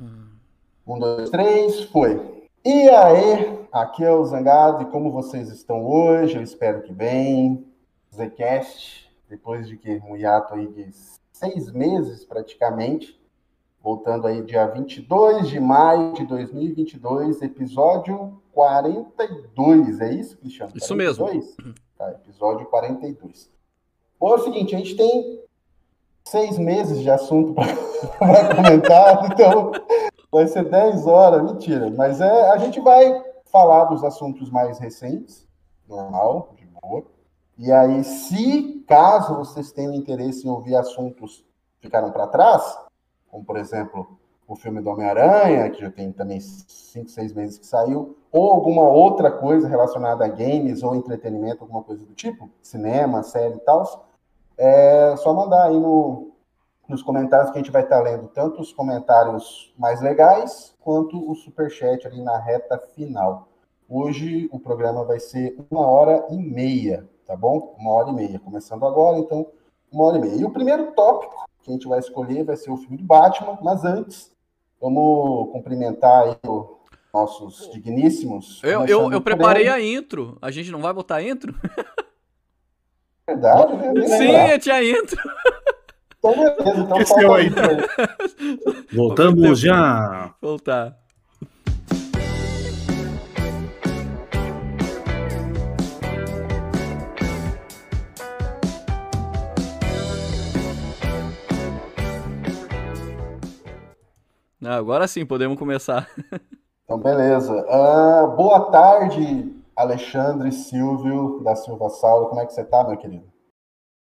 Um, dois, três, foi. E aí, aqui é o Zangado, e como vocês estão hoje? Eu espero que bem. Zcast, depois de que um hiato aí de seis meses praticamente, voltando aí dia 22 de maio de 2022, episódio 42, é isso, Cristiano? Isso 42? mesmo. Tá, episódio 42. Bom, é o seguinte, a gente tem seis meses de assunto para comentar, então vai ser 10 horas, mentira. Mas é, a gente vai falar dos assuntos mais recentes, normal, de boa. E aí, se caso vocês tenham interesse em ouvir assuntos que ficaram para trás, como por exemplo o filme do Homem-Aranha, que já tem também 5, 6 meses que saiu, ou alguma outra coisa relacionada a games ou entretenimento, alguma coisa do tipo, cinema, série e tal, é só mandar aí no, nos comentários que a gente vai estar lendo tanto os comentários mais legais quanto o superchat ali na reta final. Hoje o programa vai ser uma hora e meia, tá bom? Uma hora e meia, começando agora, então uma hora e meia. E o primeiro tópico que a gente vai escolher vai ser o filme do Batman, mas antes, vamos cumprimentar aí os nossos digníssimos. Eu, eu, eu preparei a intro, a gente não vai botar a intro? Verdade, né? Sim, eu tinha intro. Então, beleza. Então, Esqueceu aí. Voltamos já. Voltar. agora sim, podemos começar. Então, beleza. Uh, boa tarde, Alexandre Silvio da Silva Saulo. Como é que você tá, meu querido?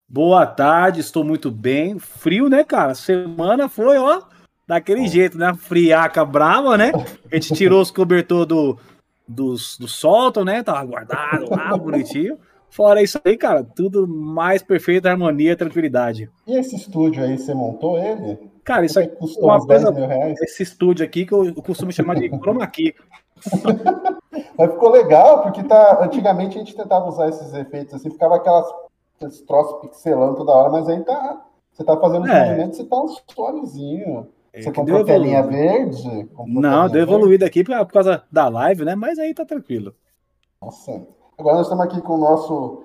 Boa tarde, estou muito bem. Frio, né, cara? Semana foi, ó, daquele jeito, né? Friaca brava, né? A gente tirou os cobertores do, dos, do sótão, né? Tava guardado lá, bonitinho. Fora isso aí, cara, tudo mais perfeito, harmonia, tranquilidade. E esse estúdio aí, você montou ele? Cara, isso aqui custou uma coisa, mil reais. Esse estúdio aqui que eu, eu costumo chamar de chroma key. Mas ficou legal, porque tá, antigamente a gente tentava usar esses efeitos assim, ficava aquelas esse troço pixelando toda hora, mas aí tá. Você tá fazendo é. movimento, você tá um suavezinho. É você comprou telinha verde? Não, deu evoluído aqui por, por causa da live, né? Mas aí tá tranquilo. Nossa. Agora nós estamos aqui com o nosso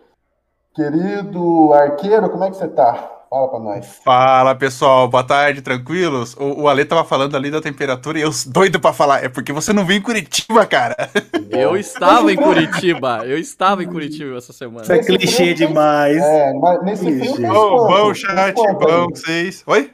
querido arqueiro. Como é que você tá? Fala pra nós. Fala, pessoal. Boa tarde, tranquilos? O, o Ale tava falando ali da temperatura e eu doido pra falar. É porque você não veio em Curitiba, cara. Eu estava em Curitiba. Eu estava em Curitiba essa semana. Isso é clichê demais. É, mas nesse clichê. frio oh, Bom, chat, bom, vocês. Oi?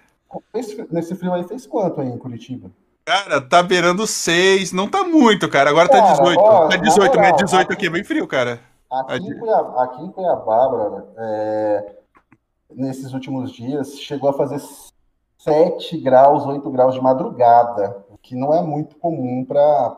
nesse frio aí fez quanto aí em Curitiba? Cara, tá beirando 6, não tá muito, cara. Agora tá cara, tá 18. Ó, tá 18, mas 18 aqui é bem frio, cara. Aqui em Cuiabá, aqui em Cuiabá brother, é, nesses últimos dias, chegou a fazer 7 graus, 8 graus de madrugada, o que não é muito comum para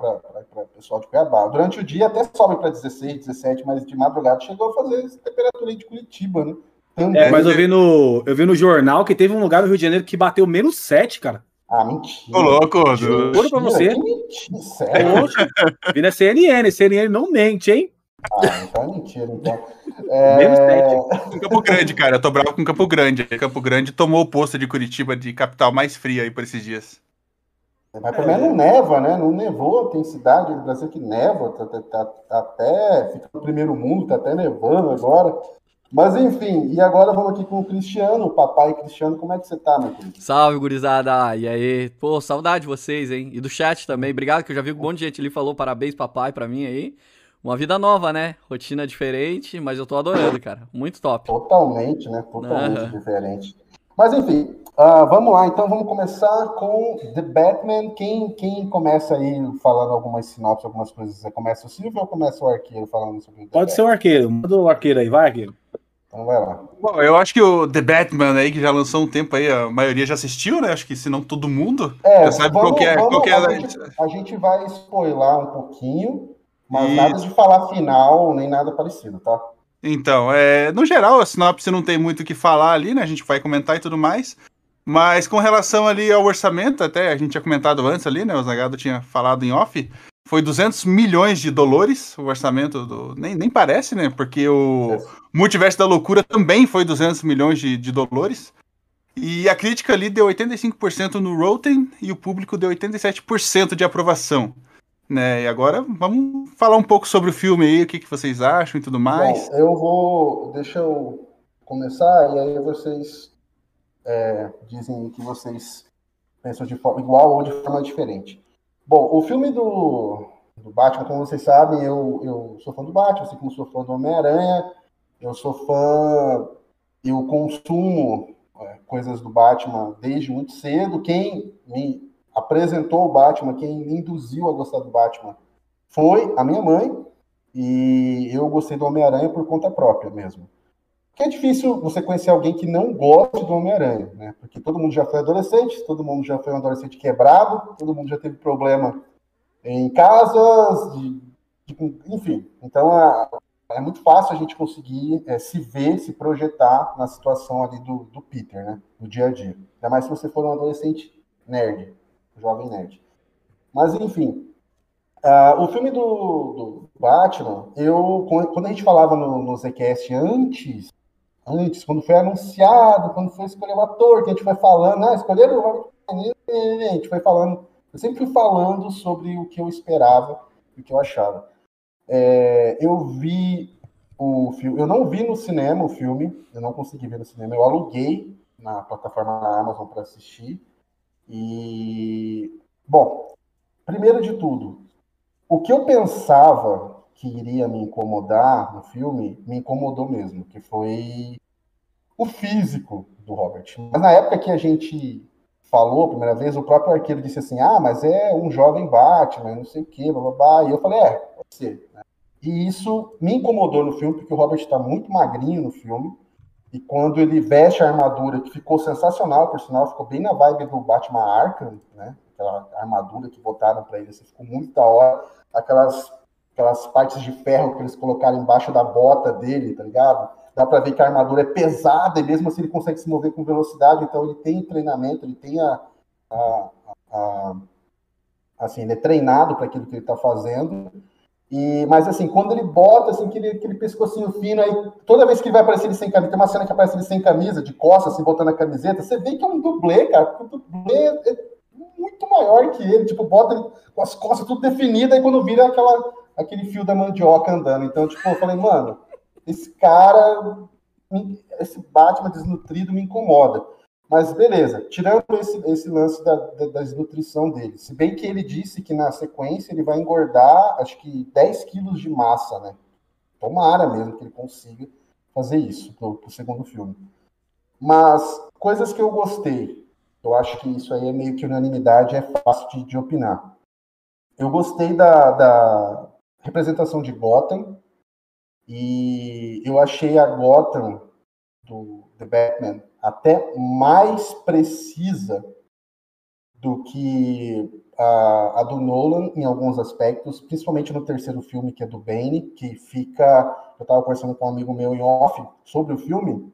o pessoal de Cuiabá. Durante o dia até sobe para 16, 17, mas de madrugada chegou a fazer essa temperatura de Curitiba, né? Também. É, mas eu vi, no, eu vi no jornal que teve um lugar no Rio de Janeiro que bateu menos 7, cara. Ah, mentira. Ô, louco. Juro pra você. Que mentira, sério? vi na CNN, CNN não mente, hein? Ah, então é mentira, então. É... Em Campo Grande, cara. Eu tô bravo com Campo Grande. Campo Grande tomou o posto de Curitiba de capital mais fria aí por esses dias. Mas também não neva, né? Não nevou, tem cidade no Brasil que neva, tá, tá, tá, tá, até fica no primeiro mundo, tá até nevando agora. Mas enfim, e agora vamos aqui com o Cristiano, o papai Cristiano, como é que você tá, meu querido? Salve, gurizada! E aí? Pô, saudade de vocês, hein? E do chat também, obrigado, que eu já vi um monte de gente ali falou parabéns, papai, pra mim aí. Uma vida nova, né? Rotina diferente, mas eu tô adorando, cara. Muito top. Totalmente, né? Totalmente uhum. diferente. Mas enfim, uh, vamos lá. Então vamos começar com The Batman. Quem, quem começa aí falando algumas sinopses, algumas coisas? Você começa o Silvio ou começa o arqueiro falando sobre o Pode ser o arqueiro. Manda o arqueiro aí, vai, arqueiro. Então vai lá. Bom, eu acho que o The Batman aí, que já lançou um tempo aí, a maioria já assistiu, né? Acho que se não todo mundo. É, já sabe vamos, qual que é. Vamos, qual que é a, gente, a gente vai spoiler um pouquinho. Mas e... nada de falar final, nem nada parecido, tá? Então, é, no geral, a sinopse não tem muito o que falar ali, né? A gente vai comentar e tudo mais. Mas com relação ali ao orçamento, até a gente tinha comentado antes ali, né? O Zagado tinha falado em off. Foi 200 milhões de dólares o orçamento do. Nem, nem parece, né? Porque o é. Multiverso da Loucura também foi 200 milhões de, de dólares. E a crítica ali deu 85% no Rotten e o público deu 87% de aprovação. Né? E agora vamos falar um pouco sobre o filme aí, o que, que vocês acham e tudo mais. Bom, eu vou. Deixa eu começar e aí vocês é, dizem que vocês pensam de forma igual ou de forma diferente. Bom, o filme do, do Batman, como vocês sabem, eu, eu sou fã do Batman, assim como sou fã do Homem-Aranha, eu sou fã, eu consumo é, coisas do Batman desde muito cedo. Quem me apresentou o Batman, quem me induziu a gostar do Batman foi a minha mãe, e eu gostei do Homem-Aranha por conta própria mesmo. Porque é difícil você conhecer alguém que não goste do Homem-Aranha, né? Porque todo mundo já foi adolescente, todo mundo já foi um adolescente quebrado, todo mundo já teve problema em casas, de, de, enfim. Então a, é muito fácil a gente conseguir é, se ver, se projetar na situação ali do, do Peter, né? No dia a dia. Ainda mais se você for um adolescente nerd, jovem nerd. Mas enfim, uh, o filme do, do, Batman, eu quando a gente falava no, no ZCast antes antes, quando foi anunciado, quando foi escolher o ator, que a gente foi falando, ah, escolheram o a gente foi falando, eu sempre fui falando sobre o que eu esperava e o que eu achava. É, eu vi o filme, eu não vi no cinema o filme, eu não consegui ver no cinema, eu aluguei na plataforma da Amazon para assistir. E, bom, primeiro de tudo, o que eu pensava que iria me incomodar no filme, me incomodou mesmo, que foi o físico do Robert. Mas na época que a gente falou a primeira vez, o próprio arqueiro disse assim: ah, mas é um jovem Batman, não sei o quê, blá blá blá. E eu falei: é, pode ser. Né? E isso me incomodou no filme, porque o Robert está muito magrinho no filme. E quando ele veste a armadura, que ficou sensacional, por sinal, ficou bem na vibe do Batman Arkham, né? Aquela armadura que botaram para ele, assim, ficou muito da hora. Aquelas aquelas partes de ferro que eles colocaram embaixo da bota dele, tá ligado? Dá para ver que a armadura é pesada e mesmo assim ele consegue se mover com velocidade, então ele tem treinamento, ele tem a, a, a assim, ele é treinado para aquilo que ele está fazendo. E, mas assim, quando ele bota assim, aquele, aquele pescocinho fino, aí toda vez que ele vai aparecer ele sem camisa, tem uma cena que aparece ele sem camisa, de costas, assim, botando a camiseta, você vê que é um dublê, cara, porque o dublê é muito maior que ele, tipo, bota ele com as costas tudo definidas, e quando vira aquela aquele fio da mandioca andando. Então, tipo, eu falei, mano, esse cara, esse Batman desnutrido me incomoda. Mas beleza, tirando esse, esse lance da, da, da, desnutrição dele. Se bem que ele disse que na sequência ele vai engordar, acho que 10 quilos de massa, né? Tomara mesmo que ele consiga fazer isso pro, pro segundo filme. Mas coisas que eu gostei, eu acho que isso aí é meio que unanimidade, é fácil de, de opinar. Eu gostei da, da, representação de Gotham. E eu achei a Gotham do The Batman até mais precisa do que a, a, do Nolan em alguns aspectos, principalmente no terceiro filme, que é do Bane, que fica. Eu estava conversando com um amigo meu em off sobre o filme,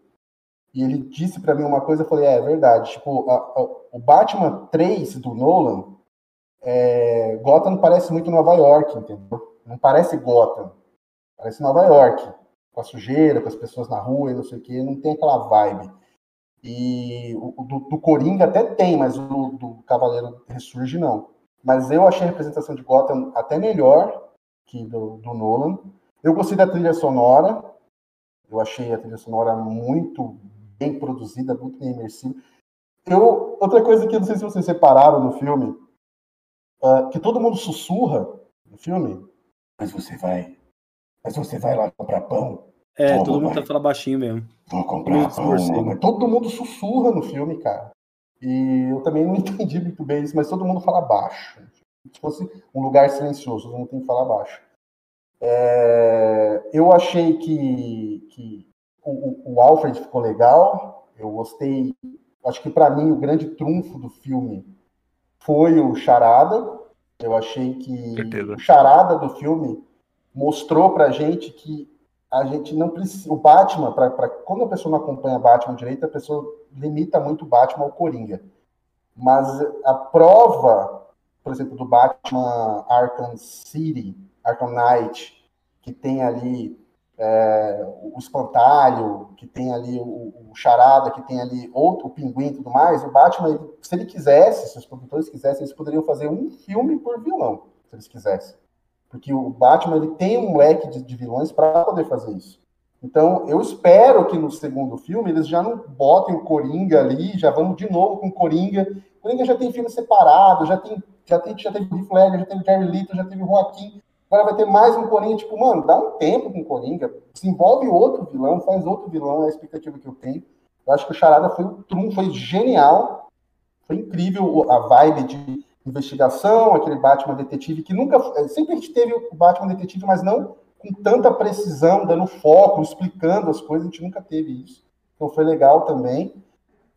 e ele disse para mim uma coisa, eu falei, é, é verdade, tipo, a, a, o Batman 3 do Nolan, é, Gotham parece muito Nova York, entendeu? Não parece Gotham, parece Nova York, com a sujeira, com as pessoas na rua e não sei o que, não tem aquela vibe. E o do, do Coringa até tem, mas o do Cavaleiro Ressurge não. Mas eu achei a representação de Gotham até melhor que do, do Nolan. Eu gostei da trilha sonora, eu achei a trilha sonora muito bem produzida, muito bem imersiva. Eu, outra coisa que eu não sei se vocês separaram no filme, uh, que todo mundo sussurra no filme, mas você vai. Mas você vai lá comprar pão. É, Toma, todo mundo tá falando baixinho mesmo. Vou comprar pão. Todo mundo sussurra no filme, cara. E eu também não entendi muito bem isso, mas todo mundo fala baixo. Se fosse um lugar silencioso, todo mundo tem que falar baixo. É, eu achei que, que o, o, Alfred ficou legal. Eu gostei. Acho que para mim o grande trunfo do filme foi o Charada. Eu achei que Certeza. o charada do filme mostrou pra gente que a gente não precisa. O Batman, pra, pra, quando a pessoa não acompanha Batman direito, a pessoa limita muito o Batman ao Coringa. Mas a prova, por exemplo, do Batman Arkham City, Arkham Knight, que tem ali é, o espantalho, que tem ali o, o, charada, que tem ali outro, o pinguim e tudo mais, o Batman, ele, se ele quisesse, se os produtores quisessem, eles poderiam fazer um filme por vilão, se eles quisessem. Porque o Batman ele tem um leque de, de vilões para poder fazer isso. Então, eu espero que no segundo filme eles já não botem o Coringa ali, já vamos de novo com o Coringa. O Coringa já tem filme separado, já tem já, tem, já teve o Heath Ledger, já teve Jerry Leto, já teve o Joaquim. Agora vai ter mais um Coringa, tipo, mano, dá um tempo com o Coringa, desenvolve outro vilão, faz outro vilão, é a expectativa que eu tenho. Eu acho que o Charada foi o Trum, foi genial, foi incrível a vibe de investigação, aquele Batman detetive que nunca, é, sempre a gente teve o Batman detetive, mas não com tanta precisão, dando foco, explicando as coisas, a gente nunca teve isso. Então foi legal também.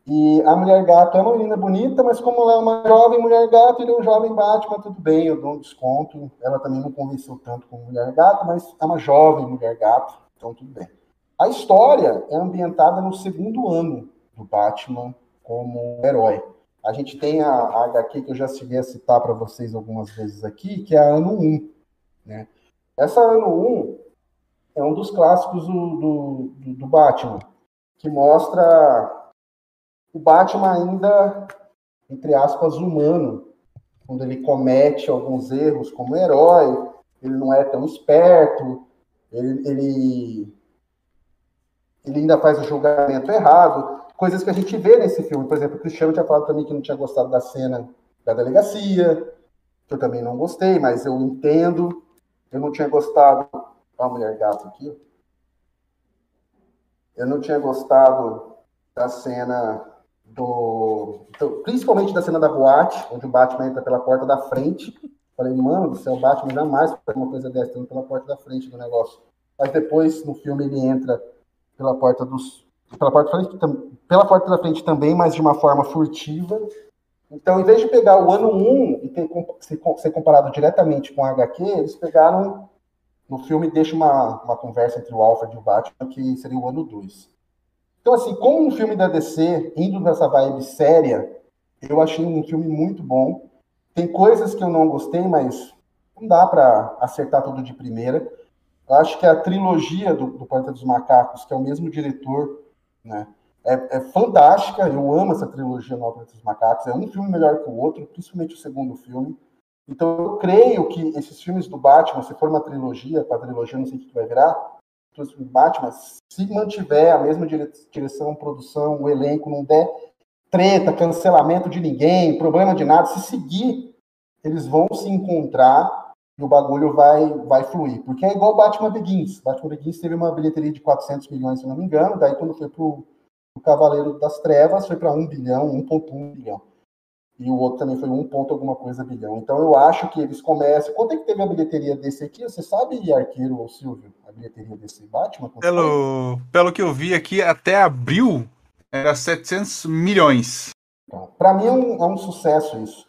E a mulher gato é uma menina bonita, mas como ela é uma jovem mulher gato, ele é um jovem Batman, tudo bem, eu dou um desconto. Ela também não convenceu tanto como mulher gato, mas é uma jovem mulher gato, então tudo bem. A história é ambientada no segundo ano do Batman como herói. A gente tem a, a HQ que eu já cheguei a citar para vocês algumas vezes aqui, que é a ano 1. Né? Essa ano 1 é um dos clássicos do, do, do Batman, que mostra o Batman ainda, entre aspas, humano, quando ele comete alguns erros como herói, ele não é tão esperto, ele, ele, ele ainda faz o julgamento errado, coisas que a gente vê nesse filme. Por exemplo, o Cristiano tinha falado também que não tinha gostado da cena da delegacia, que eu também não gostei, mas eu entendo. Eu não tinha gostado. Olha a mulher gato aqui. Eu não tinha gostado da cena do, do, principalmente da cena da boate, onde o Batman entra pela porta da frente. Falei, mano do céu, o Batman jamais faz uma coisa dessa, entrando pela porta da frente do negócio. Mas depois, no filme, ele entra pela porta dos. Pela porta, frente, pela porta da frente também, mas de uma forma furtiva. Então, em vez de pegar o ano 1 e ter, ser comparado diretamente com a HQ, eles pegaram. No filme, deixa uma, uma conversa entre o Alfred e o Batman, que seria o ano 2. Então, assim, como um filme da DC, indo nessa vibe séria, eu achei um filme muito bom. Tem coisas que eu não gostei, mas não dá para acertar tudo de primeira. Acho que a trilogia do, do Planeta dos Macacos, que é o mesmo diretor, né, é, é fantástica. Eu amo essa trilogia no Planeta dos Macacos. É um filme melhor que o outro, principalmente o segundo filme. Então, eu creio que esses filmes do Batman, se for uma trilogia, com a trilogia não sei o que vai virar, Batman, se mantiver a mesma direção, produção, o elenco, não der treta, cancelamento de ninguém, problema de nada, se seguir, eles vão se encontrar e o bagulho vai, vai fluir. Porque é igual Batman Begins. Batman Begins teve uma bilheteria de 400 milhões, se não me engano, daí quando foi pro, pro Cavaleiro das Trevas, foi para 1 bilhão, 1.1 bilhão e o outro também foi um ponto alguma coisa bilhão. Então eu acho que eles começam. Quanto é que teve a bilheteria desse aqui? Você sabe, Arqueiro ou Silvio, a bilheteria desse Batman? Pelo, pelo que eu vi aqui, até abril era 700 milhões. Então, Para mim é um, é um, sucesso isso.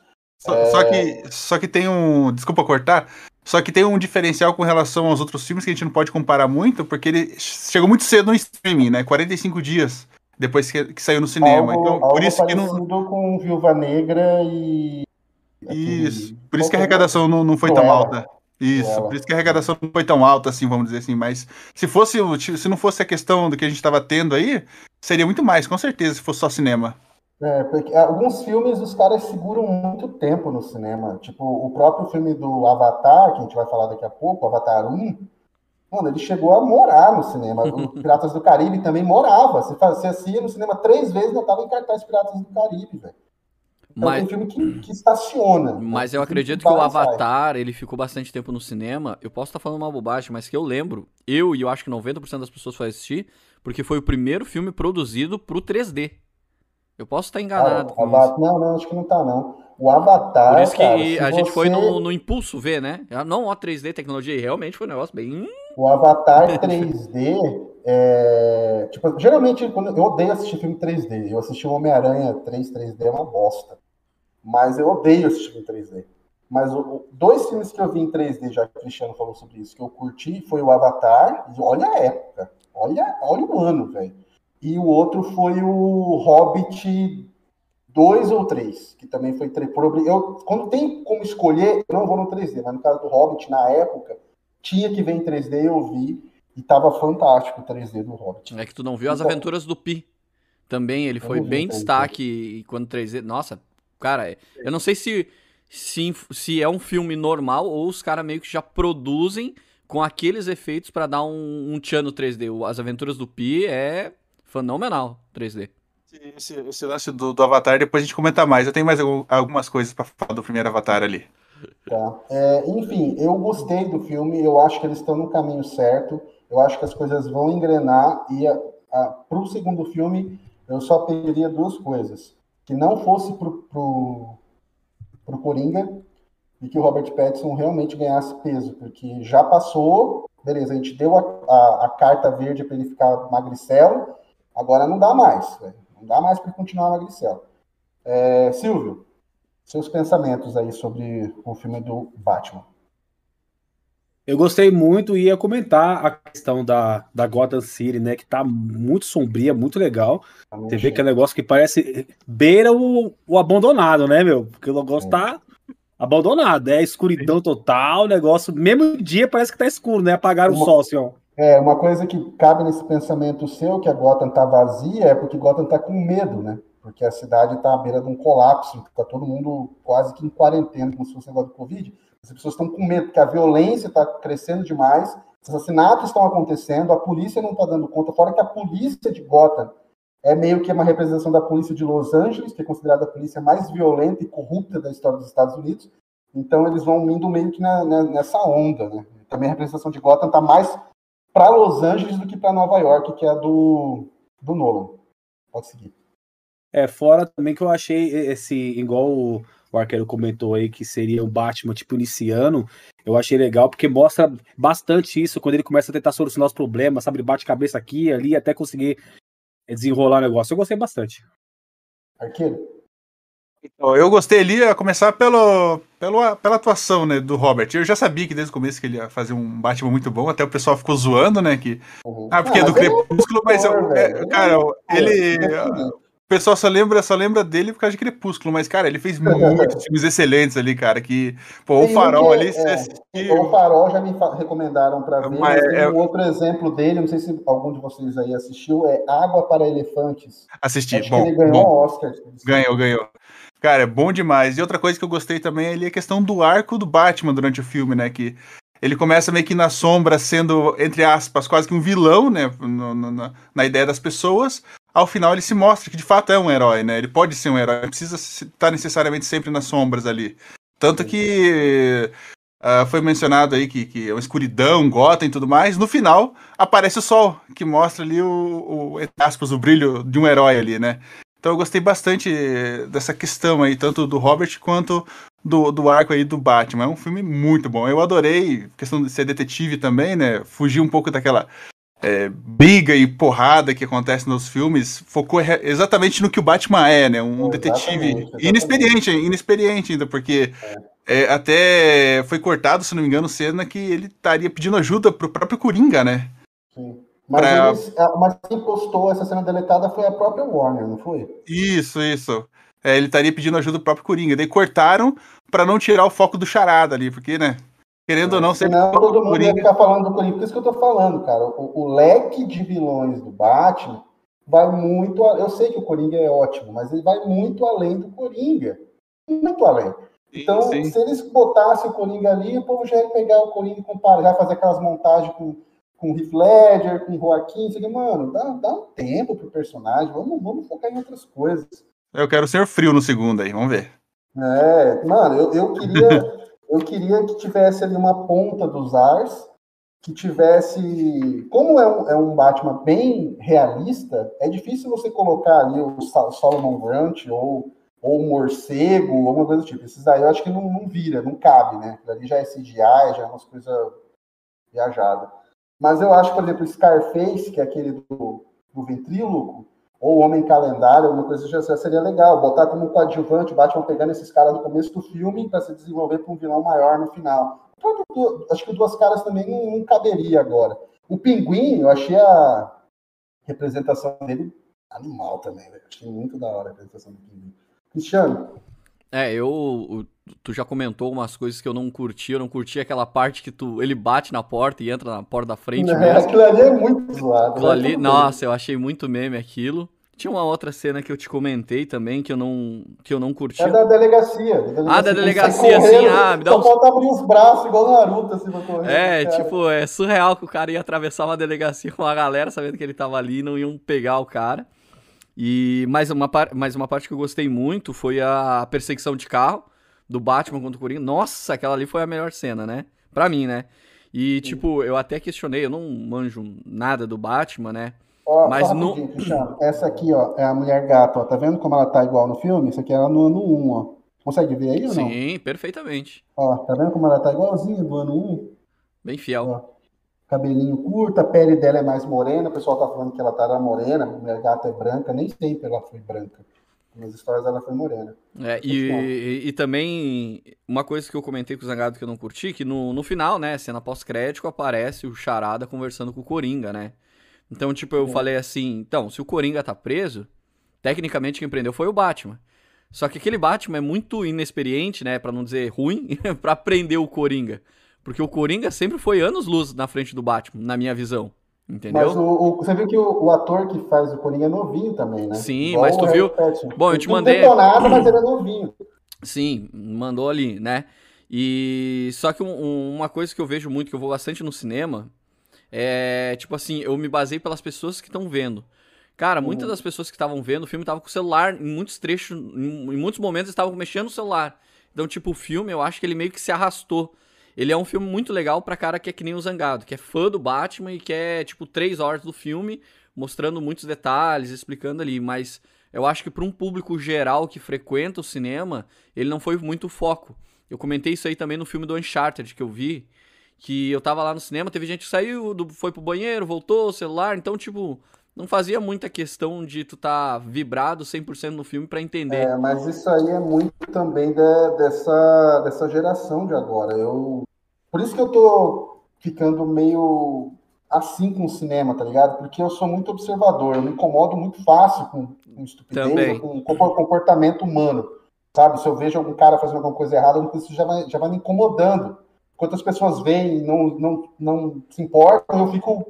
Só, é... só, que, só que tem um. Desculpa cortar. Só que tem um diferencial com relação aos outros filmes que a gente não pode comparar muito, porque ele chegou muito cedo no streaming, né? 45 dias depois que, que saiu no cinema. Algo, então, por isso que não. com Viúva Negra e. Isso, por isso que a arrecadação não, não foi tão alta. Isso, por isso que a arrecadação não foi tão alta assim, vamos dizer assim. Mas se fosse, se não fosse a questão do que a gente estava tendo aí, seria muito mais, com certeza, se fosse só cinema. É, porque alguns filmes os caras seguram muito tempo no cinema. Tipo, o próprio filme do Avatar, que a gente vai falar daqui a pouco, Avatar 1, Mano, ele chegou a morar no cinema. O Piratas do Caribe também morava. Você, fazia, ia no cinema três vezes e estava em cartaz Piratas do Caribe, velho. Então, mas, é um filme que, que estaciona. Mas eu acredito que, que o Avatar, ele ficou bastante tempo no cinema. Eu posso estar falando uma bobagem, mas que eu lembro, eu e eu acho que 90% das pessoas foram assistir, porque foi o primeiro filme produzido pro 3D. Eu posso estar enganado. Ah, Avatar, não, não, acho que não tá, não. O Avatar. Por isso que cara, a gente foi no, no, impulso ver, né? Não, ó, 3D, tecnologia, realmente foi um negócio bem. O Avatar 3D, é... tipo, geralmente quando eu odeio assistir filme 3D. Eu assisti o Homem-Aranha 3 3D é uma bosta. Mas eu odeio assistir filme 3D. Mas o, dois filmes que eu vi em 3D, já que o Cristiano falou sobre isso, que eu curti, foi o Avatar, e olha a época, olha, olha o ano, velho. E o outro foi o Hobbit 2 ou 3, que também foi eu Quando tem como escolher, eu não vou no 3D, mas no caso do Hobbit, na época, tinha que ver em 3D, eu vi. E tava fantástico o 3D do Hobbit. É que tu não viu as Então- aventuras do Pi. Também ele foi vi bem 3D. destaque e quando 3D. Nossa, cara, é- eu não sei se, se, se é um filme normal ou os caras meio que já produzem com aqueles efeitos pra dar um, um tchan no 3D. O- As aventuras do Pi é fenomenal 3D. Esse, esse lance do, do Avatar, depois a gente comenta mais. Eu tenho mais algum- algumas coisas pra falar do primeiro Avatar ali. Tá. É, enfim, eu gostei do filme, eu acho que eles estão no caminho certo, eu acho que as coisas vão engrenar e para o segundo filme eu só pediria duas coisas. Que não fosse pro, pro, pro Coringa e que o Robert Pattinson realmente ganhasse peso, porque já passou, beleza, a gente deu a, a, a carta verde para ele ficar magricelo, agora não dá mais, velho. não dá mais para continuar magricelo. É, Silvio, seus pensamentos aí sobre o filme do Batman. Eu gostei muito e ia comentar a questão da, da Gotham City, né? Que tá muito sombria, muito legal. Você vê que é um negócio que parece beira o, o abandonado, né, meu? Porque o negócio tá abandonado, é escuridão total, o negócio, mesmo dia parece que tá escuro, né? Apagaram o Uma- sol, assim, ó. É, uma coisa que cabe nesse pensamento seu, que a Gotham tá vazia, é porque Gotham tá com medo, né? Porque a cidade tá à beira de um colapso, tá todo mundo quase que em quarentena, como se fosse negócio do Covid. As pessoas estão com medo, porque a violência está crescendo demais, os assassinatos estão acontecendo, a polícia não está dando conta, fora que a polícia de Gotham é meio que uma representação da polícia de Los Angeles, que é considerada a polícia mais violenta e corrupta da história dos Estados Unidos. Então eles vão indo meio que na- na- nessa onda, né? Também a representação de Gotham está mais para Los Angeles do que para Nova York, que é a do, do Nolan. Pode seguir. É, fora também que eu achei esse, igual o, o arqueiro comentou aí, que seria o Batman, tipo, iniciando, eu achei legal, porque mostra bastante isso, quando ele começa a tentar solucionar os problemas, sabe, ele bate cabeça aqui e ali, até conseguir desenrolar o negócio. Eu gostei bastante. Arqueiro? Então, eu gostei ali, a começar pelo, pelo, pela atuação né, do Robert. Eu já sabia que desde o começo que ele ia fazer um Batman muito bom, até o pessoal ficou zoando, né? Que, Uhum. ah, porque é do ele Crepúsculo, mas é, velho. cara, ele. É um O pessoal só lembra, só lembra dele por causa de Crepúsculo, mas, cara, ele fez muitos filmes excelentes ali, cara. Que, pô, o um farol que é- ali, é, assistiu. O Farol já me recomendaram para ver, Mas é- um outro exemplo dele, não sei se algum de vocês aí assistiu, é Água para Elefantes. Assisti, Acho bom. ele ganhou bom. o Oscar. Ganhou, ganhou. Cara, é bom demais. E outra coisa que eu gostei também é ali a questão do arco do Batman durante o filme, né? Que ele começa meio que na sombra, sendo, entre aspas, quase que um vilão, né? no- no- na, na ideia das pessoas. Ao final ele se mostra que de fato é um herói, né? Ele pode ser um herói, não precisa estar necessariamente sempre nas sombras ali. Tanto que ah, foi mencionado aí que, que é uma escuridão, Gotham e tudo mais. No final aparece o sol, que mostra ali o, o aspas, o brilho de um herói ali, né? Então eu gostei bastante dessa questão aí, tanto do Robert quanto do, do arco aí do Batman. É um filme muito bom. Eu adorei a questão de ser detetive também, né? Fugir um pouco daquela é, briga e porrada que acontece nos filmes. Focou exatamente no que o Batman é, né? Um Exatamente, detetive exatamente. inexperiente, inexperiente ainda, porque é, até foi cortado, se não me engano, cena que ele estaria pedindo ajuda pro próprio Coringa, né? Sim. Mas, Pra- eles, a- mas quem postou essa cena deletada foi a própria Warner, não foi? Isso, isso. É, ele estaria pedindo ajuda do próprio Coringa. Daí cortaram pra não tirar o foco do charada ali, porque, né? Querendo ou não, sempre Senão todo mundo ia Coringa. ficar falando do Coringa. Por isso que eu tô falando, cara. O, o leque de vilões do Batman vai muito. a- Eu sei que o Coringa é ótimo, mas ele vai muito além do Coringa. Muito além. Então, Sim, sim. se eles botassem o Coringa ali, o povo já ia pegar o Coringa e comparar, já fazer aquelas montagens com, com o Heath Ledger, com o Joaquim, aqui, mano, dá, dá um tempo pro personagem, vamos, vamos focar em outras coisas. Eu quero ser frio no segundo aí, vamos ver. É, mano, eu, eu queria eu queria que tivesse ali uma ponta dos ars, que tivesse. Como é um, é um Batman bem realista, é difícil você colocar ali o Solomon Grant ou, ou o morcego, ou alguma coisa do tipo. Esses daí eu acho que não, não vira, não cabe, né? Ali já é CGI, já é umas coisas viajadas. Mas eu acho, por exemplo, Scarface, que é aquele do, do ventríloco, ou Homem Calendário, alguma coisa já seria legal. Botar como coadjuvante o Batman pegando esses caras no começo do filme para se desenvolver para um vilão maior no final. O próprio Du- acho que Duas Caras também não, não caberia agora. O Pinguim, eu achei a representação dele animal também, velho. Achei muito da hora a representação do Pinguim. Cristiano, É, eu. Tu já comentou umas coisas que eu não curti. Eu não curti aquela parte que tu, ele bate na porta e entra na porta da frente É, mesmo. aquilo ali é muito zoado. Aquilo né? ali, Tudo nossa, eu achei muito meme aquilo. Tinha uma outra cena que eu te comentei também que eu não, que eu não curti. É da delegacia. da Ah, da delegacia, correndo, ah, me dá Só um- falta abrir os braços, igual Naruto, assim, pra correr. É, cara. tipo, é surreal que o cara ia atravessar uma delegacia com a galera sabendo que ele tava ali e não iam pegar o cara. E mais uma, par- mais uma parte que eu gostei muito foi a perseguição de carro do Batman contra o Coringa. Nossa, aquela ali foi a melhor cena, né? Pra mim, né? E, tipo, eu até questionei, eu não manjo nada do Batman, né? Ó, Mas no-. Essa aqui, ó, é a mulher gato, ó. Tá vendo como ela tá igual no filme? Isso aqui é ela no ano 1, ó. Consegue ver aí ou não? Sim, perfeitamente. Ó, tá vendo como ela tá igualzinha do ano 1? Bem fiel. Ó, cabelinho curto, a pele dela é mais morena. O pessoal tá falando que ela tá morena, a mulher gata é branca. Nem sempre ela foi branca. Nas histórias ela foi morena. É, e, e, e também uma coisa que eu comentei com o Zangado que eu não curti, que no, no final, né, cena pós-crédito, aparece o Charada conversando com o Coringa, né? Então, tipo, eu É. falei assim, então, se o Coringa tá preso, tecnicamente quem prendeu foi o Batman. Só que aquele Batman é muito inexperiente, né, Pra não dizer ruim, pra prender o Coringa. Porque o Coringa sempre foi anos-luz na frente do Batman, na minha visão. Entendeu? Mas o, o- você viu que o, o ator que faz o Coringa é novinho também, né? Sim, Igual mas tu viu-. Bom, eu te mandei- detonado, mas ele é novinho. Sim, mandou ali, né? E só que um- uma coisa que eu vejo muito, que eu vou bastante no cinema, é tipo assim, eu me basei pelas pessoas que estão vendo. Cara, muitas Uhum. das pessoas que estavam vendo o filme estavam com o celular, em muitos trechos, em, em muitos momentos estavam mexendo no celular. Então, tipo, o filme, eu acho que ele meio que se arrastou. Ele é um filme muito legal pra cara que é que nem o Zangado, que é fã do Batman e que é, tipo, três horas do filme, mostrando muitos detalhes, explicando ali, mas eu acho que para um público geral que frequenta o cinema, ele não foi muito foco. Eu comentei isso aí também no filme do Uncharted que eu vi, que eu tava lá no cinema, teve gente que saiu, foi pro banheiro, voltou, celular, então, tipo, não fazia muita questão de tu tá vibrado 100% no filme pra entender. É, mas isso aí é muito também da- dessa, dessa geração de agora. Eu, por isso que eu tô ficando meio assim com o cinema, tá ligado? Porque eu sou muito observador, eu me incomodo muito fácil com, com estupidez com compor- comportamento humano, sabe? Se eu vejo algum cara fazendo alguma coisa errada, isso já vai, já vai me incomodando. Enquanto as pessoas veem e não, não, não se importam, eu fico,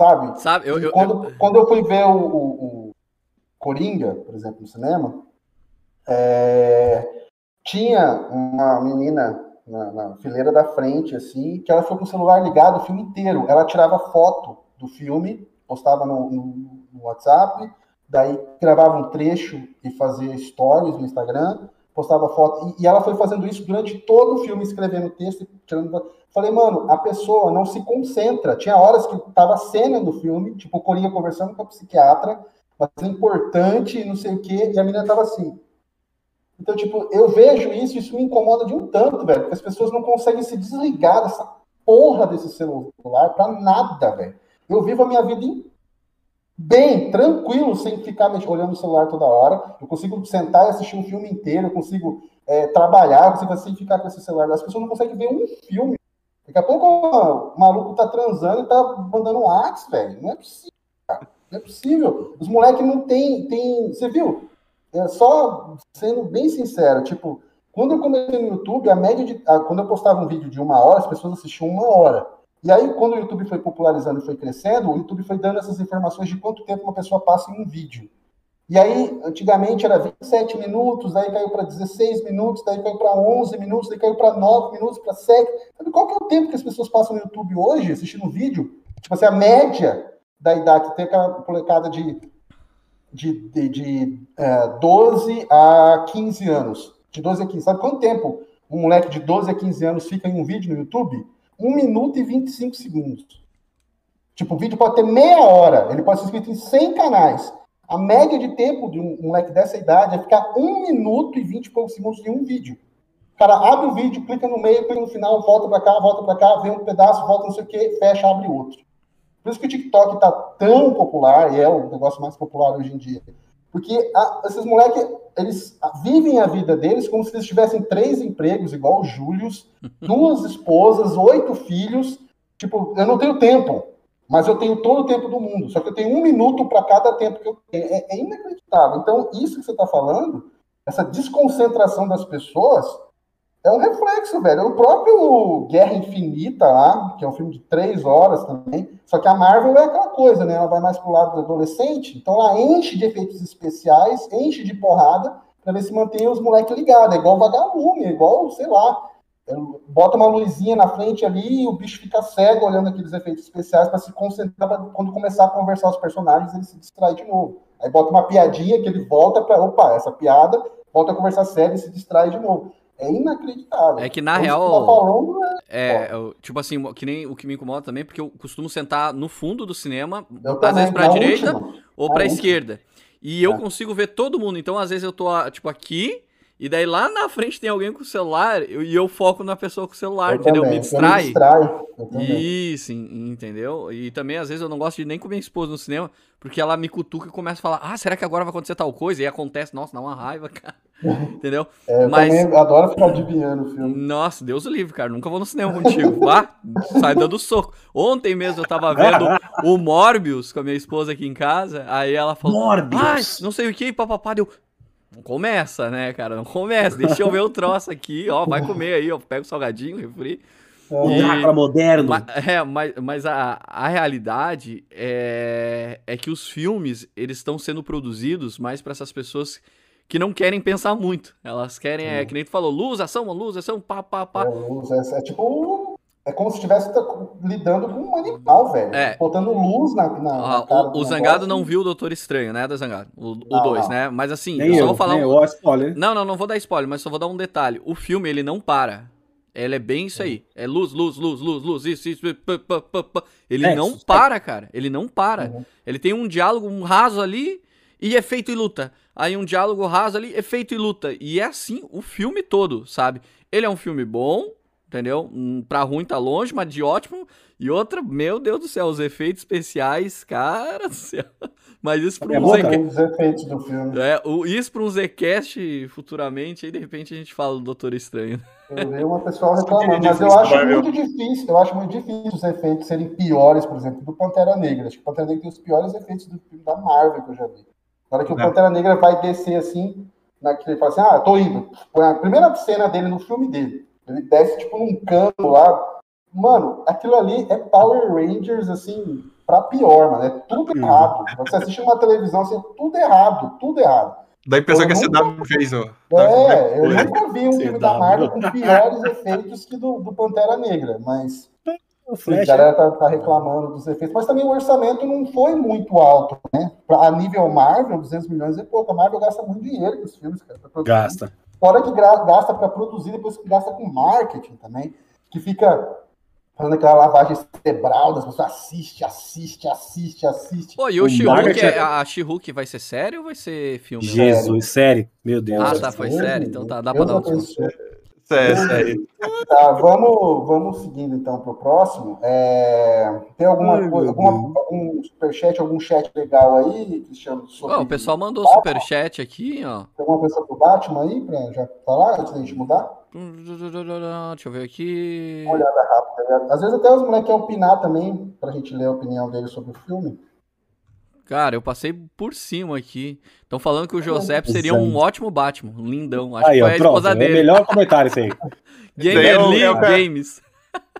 sabe? Sabe? Eu, eu- quando, quando eu fui ver o, o- o Coringa, por exemplo, no cinema, é, tinha uma menina na, na fileira da frente, assim, que ela foi com o celular ligado o filme inteiro. Ela tirava foto do filme, postava no, no- no WhatsApp, daí gravava um trecho e fazia stories no Instagram, postava foto. E, e ela foi fazendo isso durante todo o filme, escrevendo texto, tirando. Falei, mano, a pessoa não se concentra. Tinha horas que tava cena do filme, tipo o Coringa conversando com a psiquiatra, mas é importante, não sei o quê, e a menina tava assim. Então, tipo, eu vejo isso, isso me incomoda de um tanto, velho, porque as pessoas não conseguem se desligar dessa porra desse celular pra nada, velho. Eu vivo a minha vida em- bem, tranquilo, sem ficar olhando o celular toda hora. Eu consigo sentar e assistir um filme inteiro, eu consigo é, trabalhar, eu consigo assim ficar com esse celular. As pessoas não conseguem ver um filme. Daqui a pouco o maluco tá transando e tá mandando um ax, velho. Não é possível, cara. Não é possível. Os moleques não tem, tem. Você viu? É só sendo bem sincero, tipo, quando eu comecei no YouTube, a média de. a- quando eu postava um vídeo de uma hora, as pessoas assistiam uma hora. E aí, quando o YouTube foi popularizando e foi crescendo, o YouTube foi dando essas informações de quanto tempo uma pessoa passa em um vídeo. E aí, antigamente era 27 minutos, daí caiu para 16 minutos, daí caiu para 11 minutos, daí caiu para 9 minutos, para 7. Sabe qual que é o tempo que as pessoas passam no YouTube hoje assistindo um vídeo? Tipo assim, a média da idade, tem aquela molecada de, de, de, de é, 12 a 15 anos. De 12 a 15. Sabe quanto tempo um moleque de 12 a 15 anos fica em um vídeo no YouTube? 1 minuto e 25 segundos. Tipo, o vídeo pode ter meia hora, ele pode ser inscrito em 100 canais. A média de tempo de um moleque dessa idade é ficar 1 minuto e 20 e poucos segundos em um vídeo. O cara abre o vídeo, clica no meio, clica no final, volta para cá, volta para cá, vê um pedaço, volta não sei o que, fecha, abre outro. Por isso que o TikTok está tão popular, e é o negócio mais popular hoje em dia. Porque a, esses moleques, eles vivem a vida deles como se eles tivessem três empregos, igual o Júlio, duas esposas, oito filhos. Tipo, eu não tenho tempo, mas eu tenho todo o tempo do mundo. Só que eu tenho um minuto para cada tempo que eu tenho. É, é inacreditável. Então, isso que você está falando essa desconcentração das pessoas é um reflexo, velho. O próprio Guerra Infinita lá, que é um filme de três horas também, só que a Marvel é aquela coisa, né? Ela vai mais pro lado do adolescente, então ela enche de efeitos especiais, enche de porrada, pra ver se mantém os moleques ligados. É igual vagalume, é igual, sei lá. Bota uma luzinha na frente ali e o bicho fica cego olhando aqueles efeitos especiais para se concentrar pra quando começar a conversar os personagens, ele se distrai de novo. Aí bota uma piadinha que ele volta para, opa, essa piada, volta a conversar sério e se distrai de novo. É inacreditável. É que na real. tá falando é- É, eu- tipo assim, que nem o que me incomoda também, porque eu costumo sentar no fundo do cinema, Eu às também, vezes pra direita última. ou pra esquerda. E eu É. consigo ver todo mundo. Então, às vezes, eu tô, tipo, aqui, e daí lá na frente tem alguém com o celular, eu- e eu foco na pessoa com o celular, Eu entendeu? também, Me distrai. eu também. Isso, en- entendeu? E também, às vezes, eu não gosto de nem com minha esposa no cinema, porque ela me cutuca e começa a falar, ah, será que agora vai acontecer tal coisa? E acontece, nossa, dá uma raiva, cara. Entendeu? É, eu Mas- também adoro ficar adivinhando o filme. Nossa, Deus o livre, cara. Nunca vou no cinema contigo. Vá, sai dando soco. Ontem mesmo eu tava vendo o Morbius com a minha esposa aqui em casa. Aí ela falou: Morbius. não sei o que, papapá. Deu. Não começa, né, cara? Não começa. Deixa eu ver o troço aqui, ó. Vai comer aí, ó. Pega o salgadinho, refri. O E- Drácula moderno. É, mas, mas a, a realidade é, é que os filmes, eles estão sendo produzidos mais pra essas pessoas que não querem pensar muito. Elas querem, é, que nem tu falou, luz, ação, luz, ação, pá, pá, pá. É, luz, é, é tipo. É como se estivesse lidando com um animal, velho. É. Botando luz na, na, Ah, na cara o, do o negócio. Zangado não viu o Doutor Estranho, né, da Zangado? O 2, Não, não. né? Mas assim, Nem eu só eu, vou falar nem um... eu, spoiler. Não, não, não vou dar spoiler, mas só vou dar um detalhe. O filme, ele não para. Ele é bem isso aí. É luz, luz, luz, luz, luz, isso, isso, pá, pá, pá, pá. Ele É, não suspense. para, cara. Ele não para. Uhum. Ele tem um diálogo, um raso ali e efeito e luta. Aí um diálogo raso ali, efeito e luta. E é assim o filme todo, sabe? Ele é um filme bom, entendeu? Hum, Pra ruim tá longe, mas de ótimo. E outra, meu Deus do céu, os efeitos especiais, cara do céu. Mas isso pra É um bom, Zca- cara. Tem os efeitos do filme. é, o- isso pra um Zcast futuramente, aí de repente a gente fala do Doutor Estranho. Eu vi uma pessoa reclamando, mas eu acho muito difícil, eu acho muito difícil os efeitos serem piores, por exemplo, do Pantera Negra. Acho que o Pantera Negra tem os piores efeitos do filme da Marvel que eu já vi. Na hora que o É. Pantera Negra vai descer assim, naquele, ele fala assim, ah, tô indo. Foi a primeira cena dele no filme dele. Ele desce tipo num campo lá. Mano, aquilo ali é Power Rangers, assim, pra pior, mano. É tudo Hum. errado. Você assiste uma televisão, assim, é tudo errado, tudo errado. Impressão Eu que a CW fez, ó. É, eu É. nunca vi um filme da Marvel com piores efeitos que do, do Pantera Negra, mas O a galera tá, tá reclamando dos efeitos. Mas também o orçamento não foi muito alto, né? Pra, a nível Marvel, 200 milhões é pouco. A Marvel gasta muito dinheiro com os filmes, cara. gasta. Fora que gasta para produzir, depois que gasta com marketing também, que fica fazendo aquela lavagem cerebral das pessoas. Assiste, assiste, assiste, assiste. Pô, e o O She-Hulk, marketing é- é- a She-Hulk vai ser sério ou vai ser filme? Jesus, sério. Meu Deus. Ah, tá, foi sério, então tá, dá pra dar um. É, sério. Tá, vamos, vamos seguindo então para o próximo. É, tem alguma Ai, coisa, alguma, algum superchat, algum chat legal aí, Cristiano? sobre- Ó, o pessoal mandou superchat aqui, ó. Tem alguma coisa pro Batman aí para já falar antes da gente mudar? Deixa eu ver aqui. Uma olhada rápida. né? Às vezes até os moleques querem opinar também, para a gente ler a opinião deles sobre o filme. Cara, eu passei por cima aqui. Estão falando que o José seria um ótimo Batman, um lindão. Acho Aí, que ó, foi a pronto. esposa É o dele. melhor comentário isso aí. Gamer Lee é Games.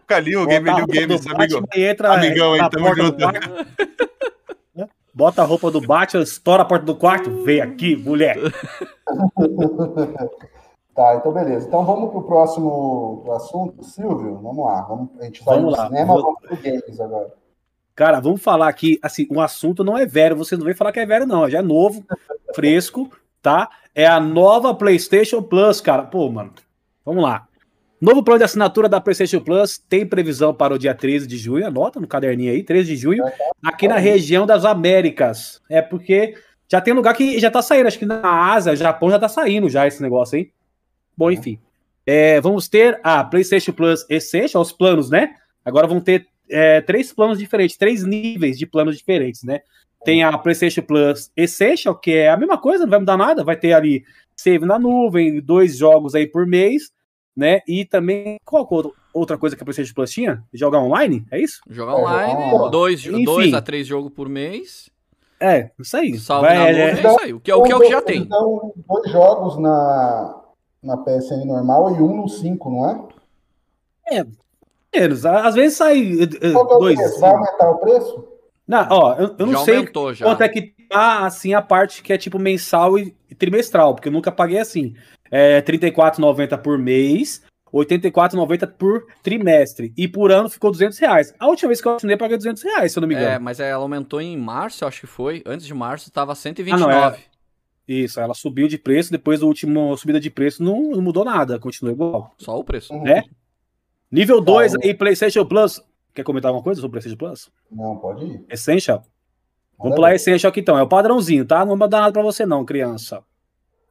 Calinho, o Bota Game a New roupa Games, amigo. Entra Amigão aí, tamo junto. quarto. Bota a roupa do Batman, estoura a porta do quarto, vem aqui, mulher. Tá, então beleza. Então vamos pro próximo assunto, Silvio. Vamos lá. Vamos, a gente do lá. cinema, vamos pro games agora. Cara, vamos falar aqui, assim, um assunto não é velho, você não vem falar que é velho, não, já é novo, fresco, tá? É a nova PlayStation Plus, cara. Pô, mano, vamos lá. Novo plano de assinatura da PlayStation Plus tem previsão para o dia 13 de junho, anota no caderninho aí, 13 de junho, aqui na região das Américas. É porque já tem lugar que já tá saindo, acho que na Ásia, Japão já tá saindo já esse negócio aí. Bom, enfim. É, vamos ter a PlayStation Plus Essential, os planos, né? Agora vão ter é, três planos diferentes, três níveis de planos diferentes, né? Tem a PlayStation Plus Essential, que é a mesma coisa, não vai mudar nada, vai ter ali save na nuvem, dois jogos aí por mês, né? E também, qual é outra coisa que a PlayStation Plus tinha? Jogar online? É isso? Jogar É, online, online. dois, Enfim. dois a três jogos por mês. É, isso aí. Salve Vai, na é, nuvem, é, é isso aí. O que, o que é o que já tem. Então, dois jogos na, na PSN normal e um no 5, não é? Menos. Às vezes sai eh, Qual que é dois. preço? Vai aumentar o preço? Não, ó, eu, eu não já sei aumentou já. quanto é que tá assim a parte que é tipo mensal e, e trimestral, porque eu nunca paguei assim. É R$ 34,90 por mês, R$ 84,90 por trimestre. E por ano ficou 200 reais. A última vez que eu assinei, eu paguei 200 reais, se eu não me engano. É, mas ela aumentou em março, eu acho que foi. Antes de março tava Ah, 129. não, é. Isso, ela subiu de preço, depois da última subida de preço não, não mudou nada, continua igual. Só o preço. Uhum. É? Nível 2 Tá, aí, PlayStation Plus. Quer comentar alguma coisa sobre PlayStation Plus? Não, pode ir. Essential? Vamos pular. Essential aqui então. É o padrãozinho, tá? Não vou mandar nada pra você, não, criança.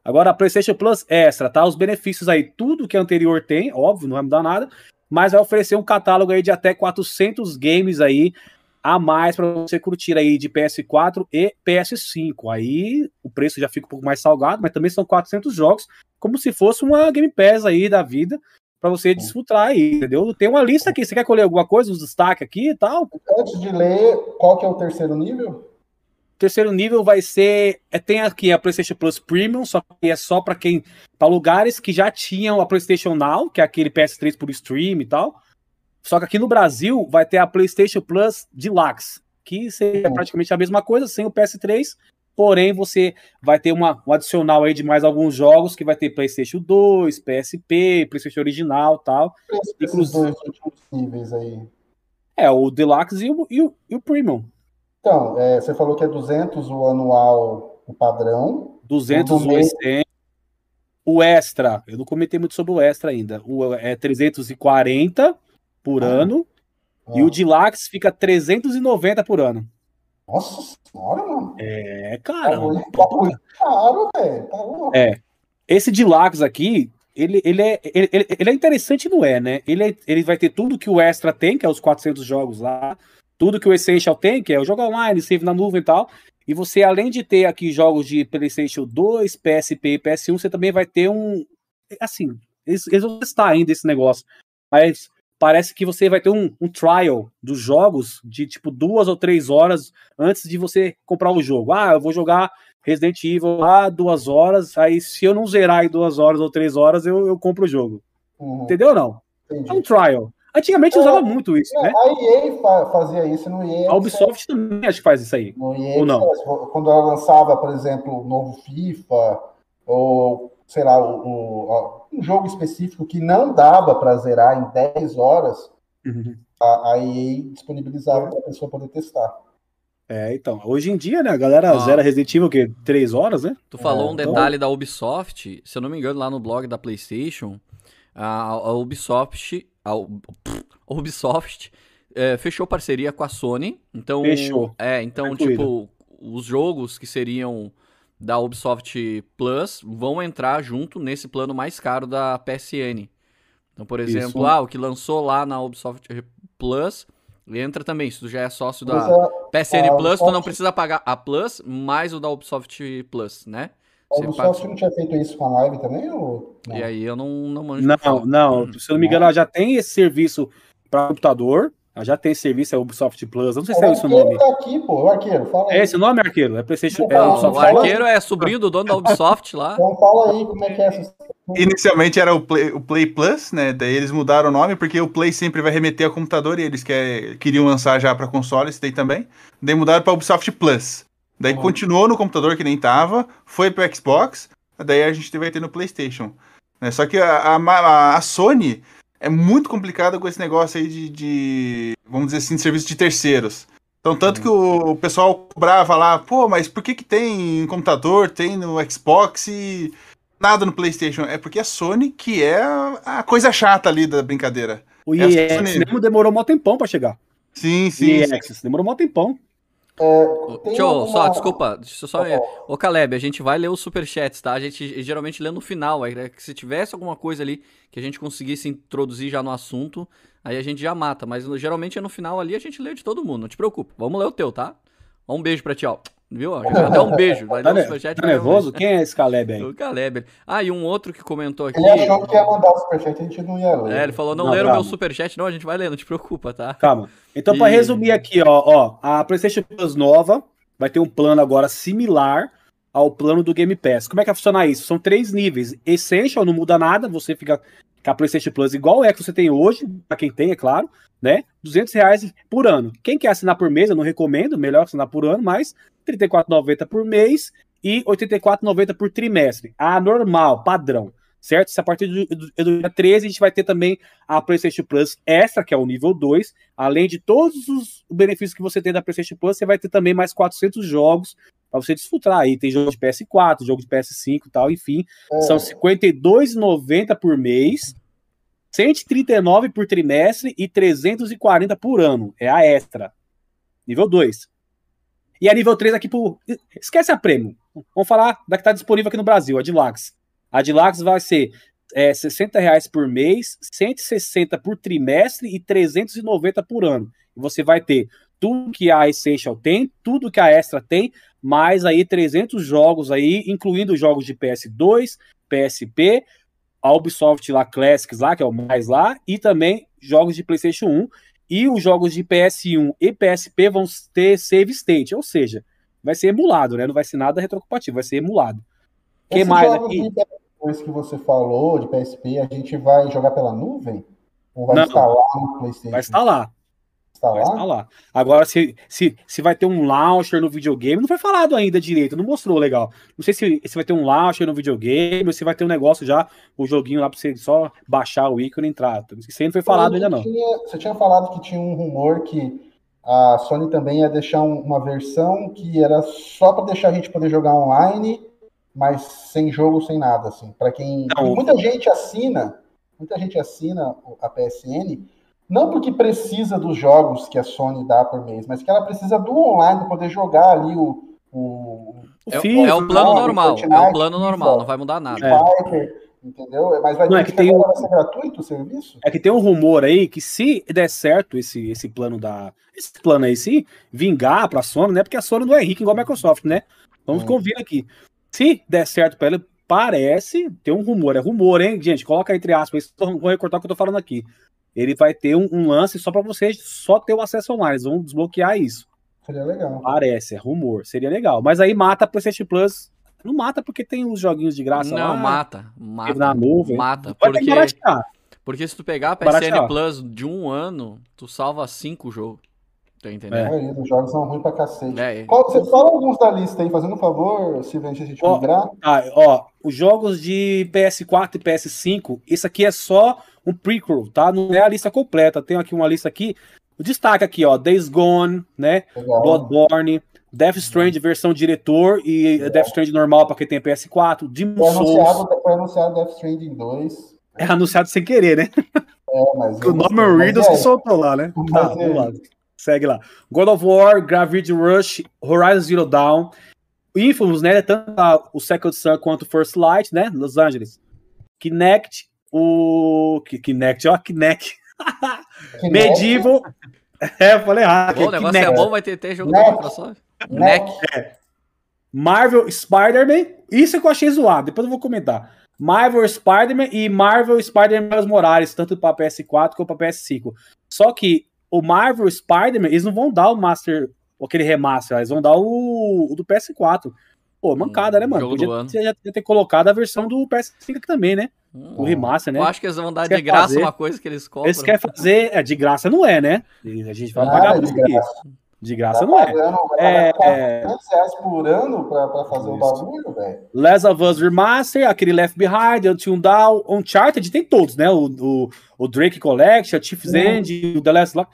Agora, a PlayStation Plus Extra, tá? Os benefícios aí, tudo que anterior tem, óbvio, não vai mudar nada, mas vai oferecer um catálogo aí de até 400 games aí a mais pra você curtir aí de PS4 e PS5. Aí o preço já fica um pouco mais salgado, mas também são 400 jogos, como se fosse uma Game Pass aí da vida pra você desfrutar aí, entendeu? Tem uma lista aqui, você quer colher alguma coisa, uns destaques aqui e tal? Antes de ler, qual que é o terceiro nível? terceiro nível vai ser. É, tem aqui a PlayStation Plus Premium, só que é só para quem. para lugares que já tinham a PlayStation Now, que é aquele PS3 por stream e tal. Só que aqui no Brasil vai ter a PlayStation Plus Deluxe, que seria praticamente a mesma coisa, sem o PS3. Porém, você vai ter uma, um adicional aí de mais alguns jogos, que vai ter PlayStation 2, PSP, PlayStation Original e tal. Inclusive- níveis aí. É, o Deluxe e o, e o, e o Premium. Então, é, você falou que é 200 o anual, o padrão. 200 O o do meio. extra. O extra, eu não comentei muito sobre o extra ainda. O é 340 por Ah. ano e Ah. o Deluxe fica 390 por ano. Nossa senhora, mano. É, Tá cara. muito, tá muito caro, velho. Tá louco. É. Esse Deluxe aqui, ele, ele, é, ele, ele- é interessante, não é, né? Ele, é- ele vai ter tudo que o Extra tem, que é os 400 jogos lá, tudo que o Essential tem, que é o jogo online, save na nuvem e tal. E você, além de ter aqui jogos de PlayStation 2, PSP e PS1, você também vai ter um. Assim, eles, eles vão testar ainda esse negócio. Mas parece que você vai ter um, um trial dos jogos de tipo duas ou três horas antes de você comprar o jogo. Ah, eu vou jogar Resident Evil lá duas horas, aí se eu não zerar em duas horas ou três horas, eu, eu compro o jogo. Uhum, Entendeu ou não? entendi. É um trial. Antigamente É, usava muito isso, É, né? A EA fa- fazia isso no EA. A Ubisoft também acho que faz isso aí. No EA Ou não? Quando ela lançava, por exemplo, o novo FIFA, ou sei lá, o, o- um jogo específico que não dava para zerar em 10 horas, a, a EA disponibilizava para a pessoa poder testar. É, então. Hoje em dia, né, a galera Ah. zera Resident Evil, o quê? Três horas, né? Tu falou É, um então- detalhe da Ubisoft, se eu não me engano, lá no blog da PlayStation, a, a Ubisoft, a, a Ubisoft é, fechou parceria com a Sony. Então, Fechou. É, então, incluído. tipo, os jogos que seriam da Ubisoft Plus vão entrar junto nesse plano mais caro da PSN. Então, por Isso. exemplo, ah, o que lançou lá na Ubisoft Plus entra também. Se tu já é sócio da a, PSN a Plus, tu não precisa pagar a Plus mais o da Ubisoft Plus, né? a Ubisoft paga- não tinha feito isso com a live também? Ou... não? E aí eu não, não manjo. Não, não. Se eu não me engano, ela já tem esse serviço para computador. Ela já tem serviço, é Ubisoft Plus. Eu não sei se é o esse o arqueiro nome. tá aqui, pô. O arqueiro, fala aí. É esse o nome, arqueiro? É PlayStation. É O arqueiro é sobrinho do dono da Ubisoft lá. Então fala aí como é que é essa. Inicialmente era o Play, o Play Plus, né? Daí eles mudaram o nome porque o Play sempre vai remeter a computador e eles quer, queriam lançar já para console, esse daí também. Daí mudaram para Ubisoft Plus. Daí Uhum. continuou no computador que nem tava, foi pro Xbox, daí a gente vai ter no PlayStation. né? Só que a, a, a Sony é muito complicada com esse negócio aí de, de, vamos dizer assim, de serviço de terceiros. Então, tanto que o, o pessoal cobrava lá, pô, mas por que que tem no computador, tem no Xbox e nada no PlayStation? É porque a Sony que é a, coisa chata ali da brincadeira. O Sony- mesmo demorou um tempão para chegar. Sim, O sim. Sim. Access demorou um tempão. Tem Deixa eu só, alguma- desculpa, deixa eu só. Tá Ô Caleb, a gente vai ler os superchats, tá? A gente geralmente lê no final. aí, né, que se tivesse alguma coisa ali que a gente conseguisse introduzir já no assunto, aí a gente já mata. Mas geralmente é no final ali a gente lê de todo mundo, não te preocupa. Vamos ler o teu, tá? Um beijo pra ti, ó. Viu? ó? Já Até um beijo. Vai Tá, ler o ne- superchat. tá um nervoso? Quem é esse Caleb aí? O Caleb. Ah, e um outro que comentou aqui. Ele achou que ia mandar o superchat, a gente não ia ler. É, ele falou, não, Não, leram o meu superchat. Não, a gente vai ler, não te preocupa, tá? Calma. Então, para E- resumir aqui, ó, ó, a PlayStation Plus nova vai ter um plano agora similar ao plano do Game Pass. Como é que vai funcionar isso? São três níveis. Essential não muda nada, você fica com a PlayStation Plus igual é que você tem hoje, para quem tem, é claro, né? 200 reais por ano. Quem quer assinar por mês, eu não recomendo, melhor assinar por ano, mas 34,90 por mês e R$ 84,90 por trimestre. A normal, padrão, certo? Se a partir do, do, do dia 13 a gente vai ter também a PlayStation Plus Extra, que é o nível 2, além de todos os benefícios que você tem da PlayStation Plus, você vai ter também mais 400 jogos para você desfrutar aí. Tem jogo de PS4, jogo de PS5 e tal, enfim. É. São R$ 52,90 por mês, 139 por trimestre e 340 por ano. É a extra. Nível 2. E a nível 3 aqui por. Esquece a prêmio. Vamos falar da que está disponível aqui no Brasil, a Dilax. A Dilax vai ser é, 60 reais por mês, 160 por trimestre e 390 por ano. Você vai ter tudo que a Essential tem, tudo que a Extra tem, mais aí 300 jogos aí, incluindo jogos de PS2, PSP, a Ubisoft lá Classics lá, que é o mais lá, e também jogos de PlayStation 1, e os jogos de PS1 e PSP vão ter save state, ou seja, vai ser emulado, né? Não vai ser nada retrocompatível, vai ser emulado. que mais aqui? Depois que você falou de PSP, a gente vai jogar pela nuvem? Ou vai Não, instalar no PlayStation? Vai instalar. Vai lá? estar lá. Agora, se, se, se vai ter um launcher no videogame, não foi falado ainda direito, não mostrou legal. Não sei se, se vai ter um launcher no videogame ou se vai ter um negócio já, o joguinho lá pra você só baixar o ícone e entrar. Isso aí não foi falado ainda não. Tinha- você tinha falado que tinha um rumor que a Sony também ia deixar um- uma versão que era só para deixar a gente poder jogar online, mas sem jogo, sem nada, assim. Para quem. Não. muita gente assina, muita gente assina a PSN, não porque precisa dos jogos que a Sony dá por mês, mas que ela precisa do online para poder jogar ali o. o O É, FIFA, é o plano né? normal, é o plano normal, não vai mudar nada. É. Entendeu? Mas vai Não, ter é que que tem agora um- vai ser gratuito o serviço? É que tem um rumor aí que se der certo esse, esse plano da. Esse plano aí, se vingar pra Sony, né? Porque a Sony não é rica igual a Microsoft, né? Vamos Hum. convir aqui. Se der certo pra ela, parece. Tem um rumor, é rumor, hein, gente? Coloca entre aspas, isso, vou recortar o que eu tô falando aqui. Ele vai ter um, um lance só pra vocês só ter o acesso online. Eles vão desbloquear isso. Seria legal. Parece, é rumor. Seria legal. Mas aí mata a PlayStation Plus. Não mata porque tem os joguinhos de graça Não, lá. mata, mata. na nuvem. Mata, Vai ter porque, porque se tu pegar a Baratear. PSN Plus de um ano, tu salva cinco jogos. Tá A entendendo? maioria dos jogos são ruins pra cacete. É. Qual, você fala alguns da lista aí, fazendo um favor, Silvio, antes de a gente Ó, migrar. Ah, ó, os jogos de PS4 e PS5, isso aqui é só um prequel, tá? Não é a lista completa. Tem aqui uma lista aqui. O destaque aqui, ó, Days Gone, né? Legal. Bloodborne, Death Stranding versão diretor e Death Stranding normal pra quem tem PS4, Demon Foi Souls. anunciado, foi anunciado Death Stranding 2. É anunciado sem querer, né? É, mas O. Norman Reedus é, que soltou lá, né? Mas Tá, é vamos lá. Segue lá. God of War, Gravity Rush, Horizon Zero Dawn, Infamous, né? Tanto o Second Sun quanto o First Light, né? Los Angeles. Kinect, o. Ki- Kinect, ó, Kinect. Kinect, Medieval. É, eu falei errado. O negócio é Kinect. bom, vai ter, ter jogo da Microsoft. Neck. Marvel Spider-Man. Isso é que eu achei zoado, depois eu vou comentar. Marvel Spider-Man e Marvel Spider-Man Morales, tanto para PS4 quanto para PS5. Só que o Marvel Spider-Man, eles não vão dar o Master, aquele remaster, eles vão dar o, o do PS4. Pô, mancada, né, mano? jogo do Podia, ano. você já podia ter colocado a versão do PS5 aqui também, né? Hum, O remaster, né? Eu acho que eles vão dar Quer de graça fazer? uma coisa que eles compram. Eles querem fazer, é, de graça não é, né? A gente vai Ah, pagar é isso. De graça Tá não é. pagando, É, é. 400 reais por ano pra fazer o Isso. bagulho, velho. Last of Us Remaster, aquele Left Behind, Until Dawn, Uncharted, tem todos, né? O, o, o Drake Collection, Chief's Uhum. End, o The Last Lock.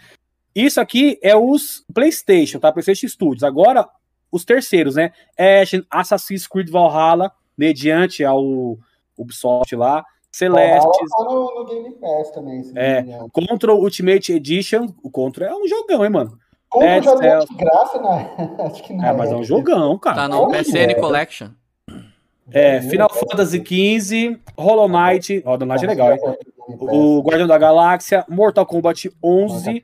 Isso aqui é os PlayStation, tá? PlayStation Studios. Agora, os terceiros, né? Ashen, Assassin's Creed Valhalla, mediante ao Ubisoft lá, Celeste, Tá no, no Game Pass também. É. Control Ultimate Edition. O Control é um jogão, hein, mano? Contra Dead já deu Cells. de graça, né? Acho que não. É, mas é um jogão, cara. Tá no PSN é. Collection. É, Final Fantasy XV, Hollow Knight, Hollow Knight é legal, hein? O Guardião da Galáxia, Mortal Kombat 11.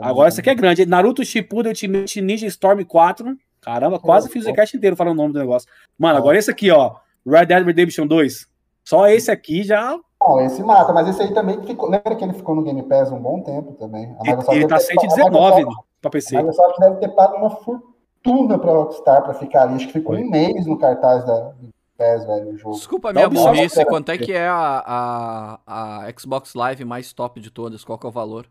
Agora esse aqui é grande. Naruto Shippuden Ultimate Ninja Storm 4. Caramba, quase fiz o cast inteiro falando o nome do negócio. Mano, agora esse aqui, ó. Red Dead Redemption 2. Só esse aqui já. Não, esse mata, mas esse aí também ficou. Lembra que ele ficou no Game Pass um bom tempo também. A Microsoft Ele tá ter- a 119 Microsoft- pra PC. A Microsoft deve ter pago uma fortuna pra Rockstar pra ficar ali. Acho que ficou Foi. um mês no cartaz da PES, velho, o jogo. Desculpa a minha burrice, quanto é que é a, a, a Xbox Live mais top de todas? Qual que é o valor?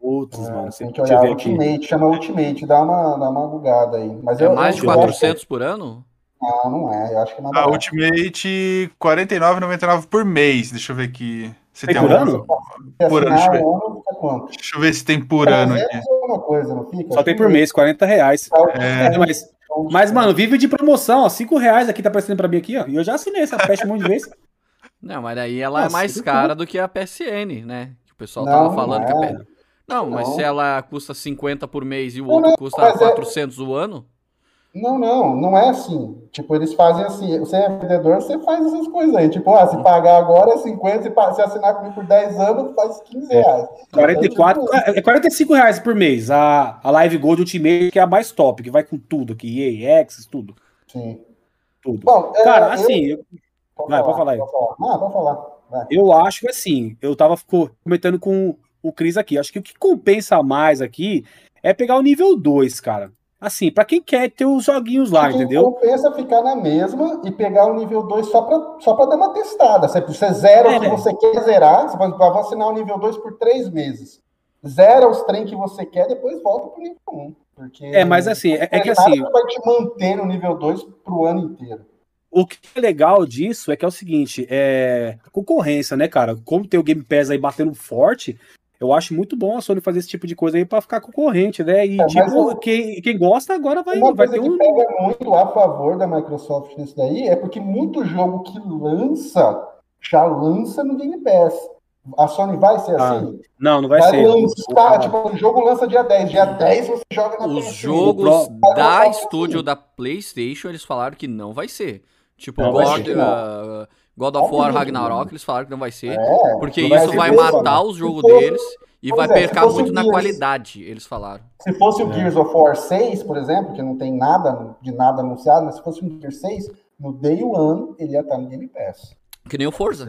Putz, É, mano. tem que olhar ver aqui. Ultimate, chama Ultimate, dá uma, dá uma bugada aí. Mas É eu, mais de eu acho que- 400 por ano? Não, não é. Eu acho que não é A barato. Ultimate, R$ 49,99 por mês. Deixa eu ver aqui. Se Tem tem por um- ano? Por ano, deixa eu o ano, fica quanto? Deixa eu ver se tem por ano aqui. 300 é uma coisa, não fica? Só tem por mês, 40 reais. tá o- É, mas, mas, mano, vive de promoção, ó. 5 reais aqui tá aparecendo pra mim aqui, ó. E eu já assinei essa peste um monte de vezes. Não, mas daí ela é Nossa, mais que cara do que a PSN, né? Que o pessoal Não, tava não falando que a é. P... Não, mas Não. se ela custa 50 por mês e o Não, outro não, custa mas é- 400 o ano, Não, não, não é assim. Tipo, eles fazem assim. Você é vendedor, você faz essas coisas aí. Tipo, ah, se pagar agora é 50, se se assinar comigo por 10 anos, faz 15 reais. 44, é 45 reais por mês. A, a Live Gold Ultimate, que é a mais top, que vai com tudo aqui, EA, Access, tudo. Sim. Tudo. Bom, é, Cara, eu- assim, eu, Pode Vai, pode falar aí. Pode falar. Não, pode falar. Vai. eu acho que assim, eu tava comentando com o Cris aqui. Acho que o que compensa mais aqui é pegar o nível 2, cara. Assim, pra quem quer ter os joguinhos lá, Quem entendeu? compensa ficar na mesma e pegar o nível 2 só pra, só pra dar uma testada. Você, você zera o que É. você quer zerar, você vai, assinar o nível 2 por 3 meses. Zera os trem que você quer, depois volta pro nível 1. Porque É, mas assim, é, é que assim, vai te manter no nível 2 pro ano inteiro. O que é legal disso é que é o seguinte, é concorrência, né, cara? Como tem o Game Pass aí batendo forte, eu acho muito bom a Sony fazer esse tipo de coisa aí pra ficar concorrente, né? E, É, tipo, eu- quem, quem gosta agora vai, Uma vai coisa ter que um. pega muito a favor da Microsoft nisso daí é porque muito jogo que lança já lança no Game Pass. A Sony vai ser Ah, assim? Não, não vai, Vai ser. lançar, tipo, o jogo lança dia 10. Dia 10 você joga na os PS5. jogos Pro- da estúdio da PlayStation, eles falaram que não vai ser. Tipo, Não vai God, of War Ragnarok, eles falaram que não vai ser. É, Porque não isso vai mesmo, matar né? os jogos deles e vai é, percar muito o na Gears- qualidade, eles falaram. Se fosse o É. Gears of War 6, por exemplo, que não tem nada de nada anunciado, mas se fosse um Gears 6, no Day One ele ia estar no Game Pass. Que nem o Forza.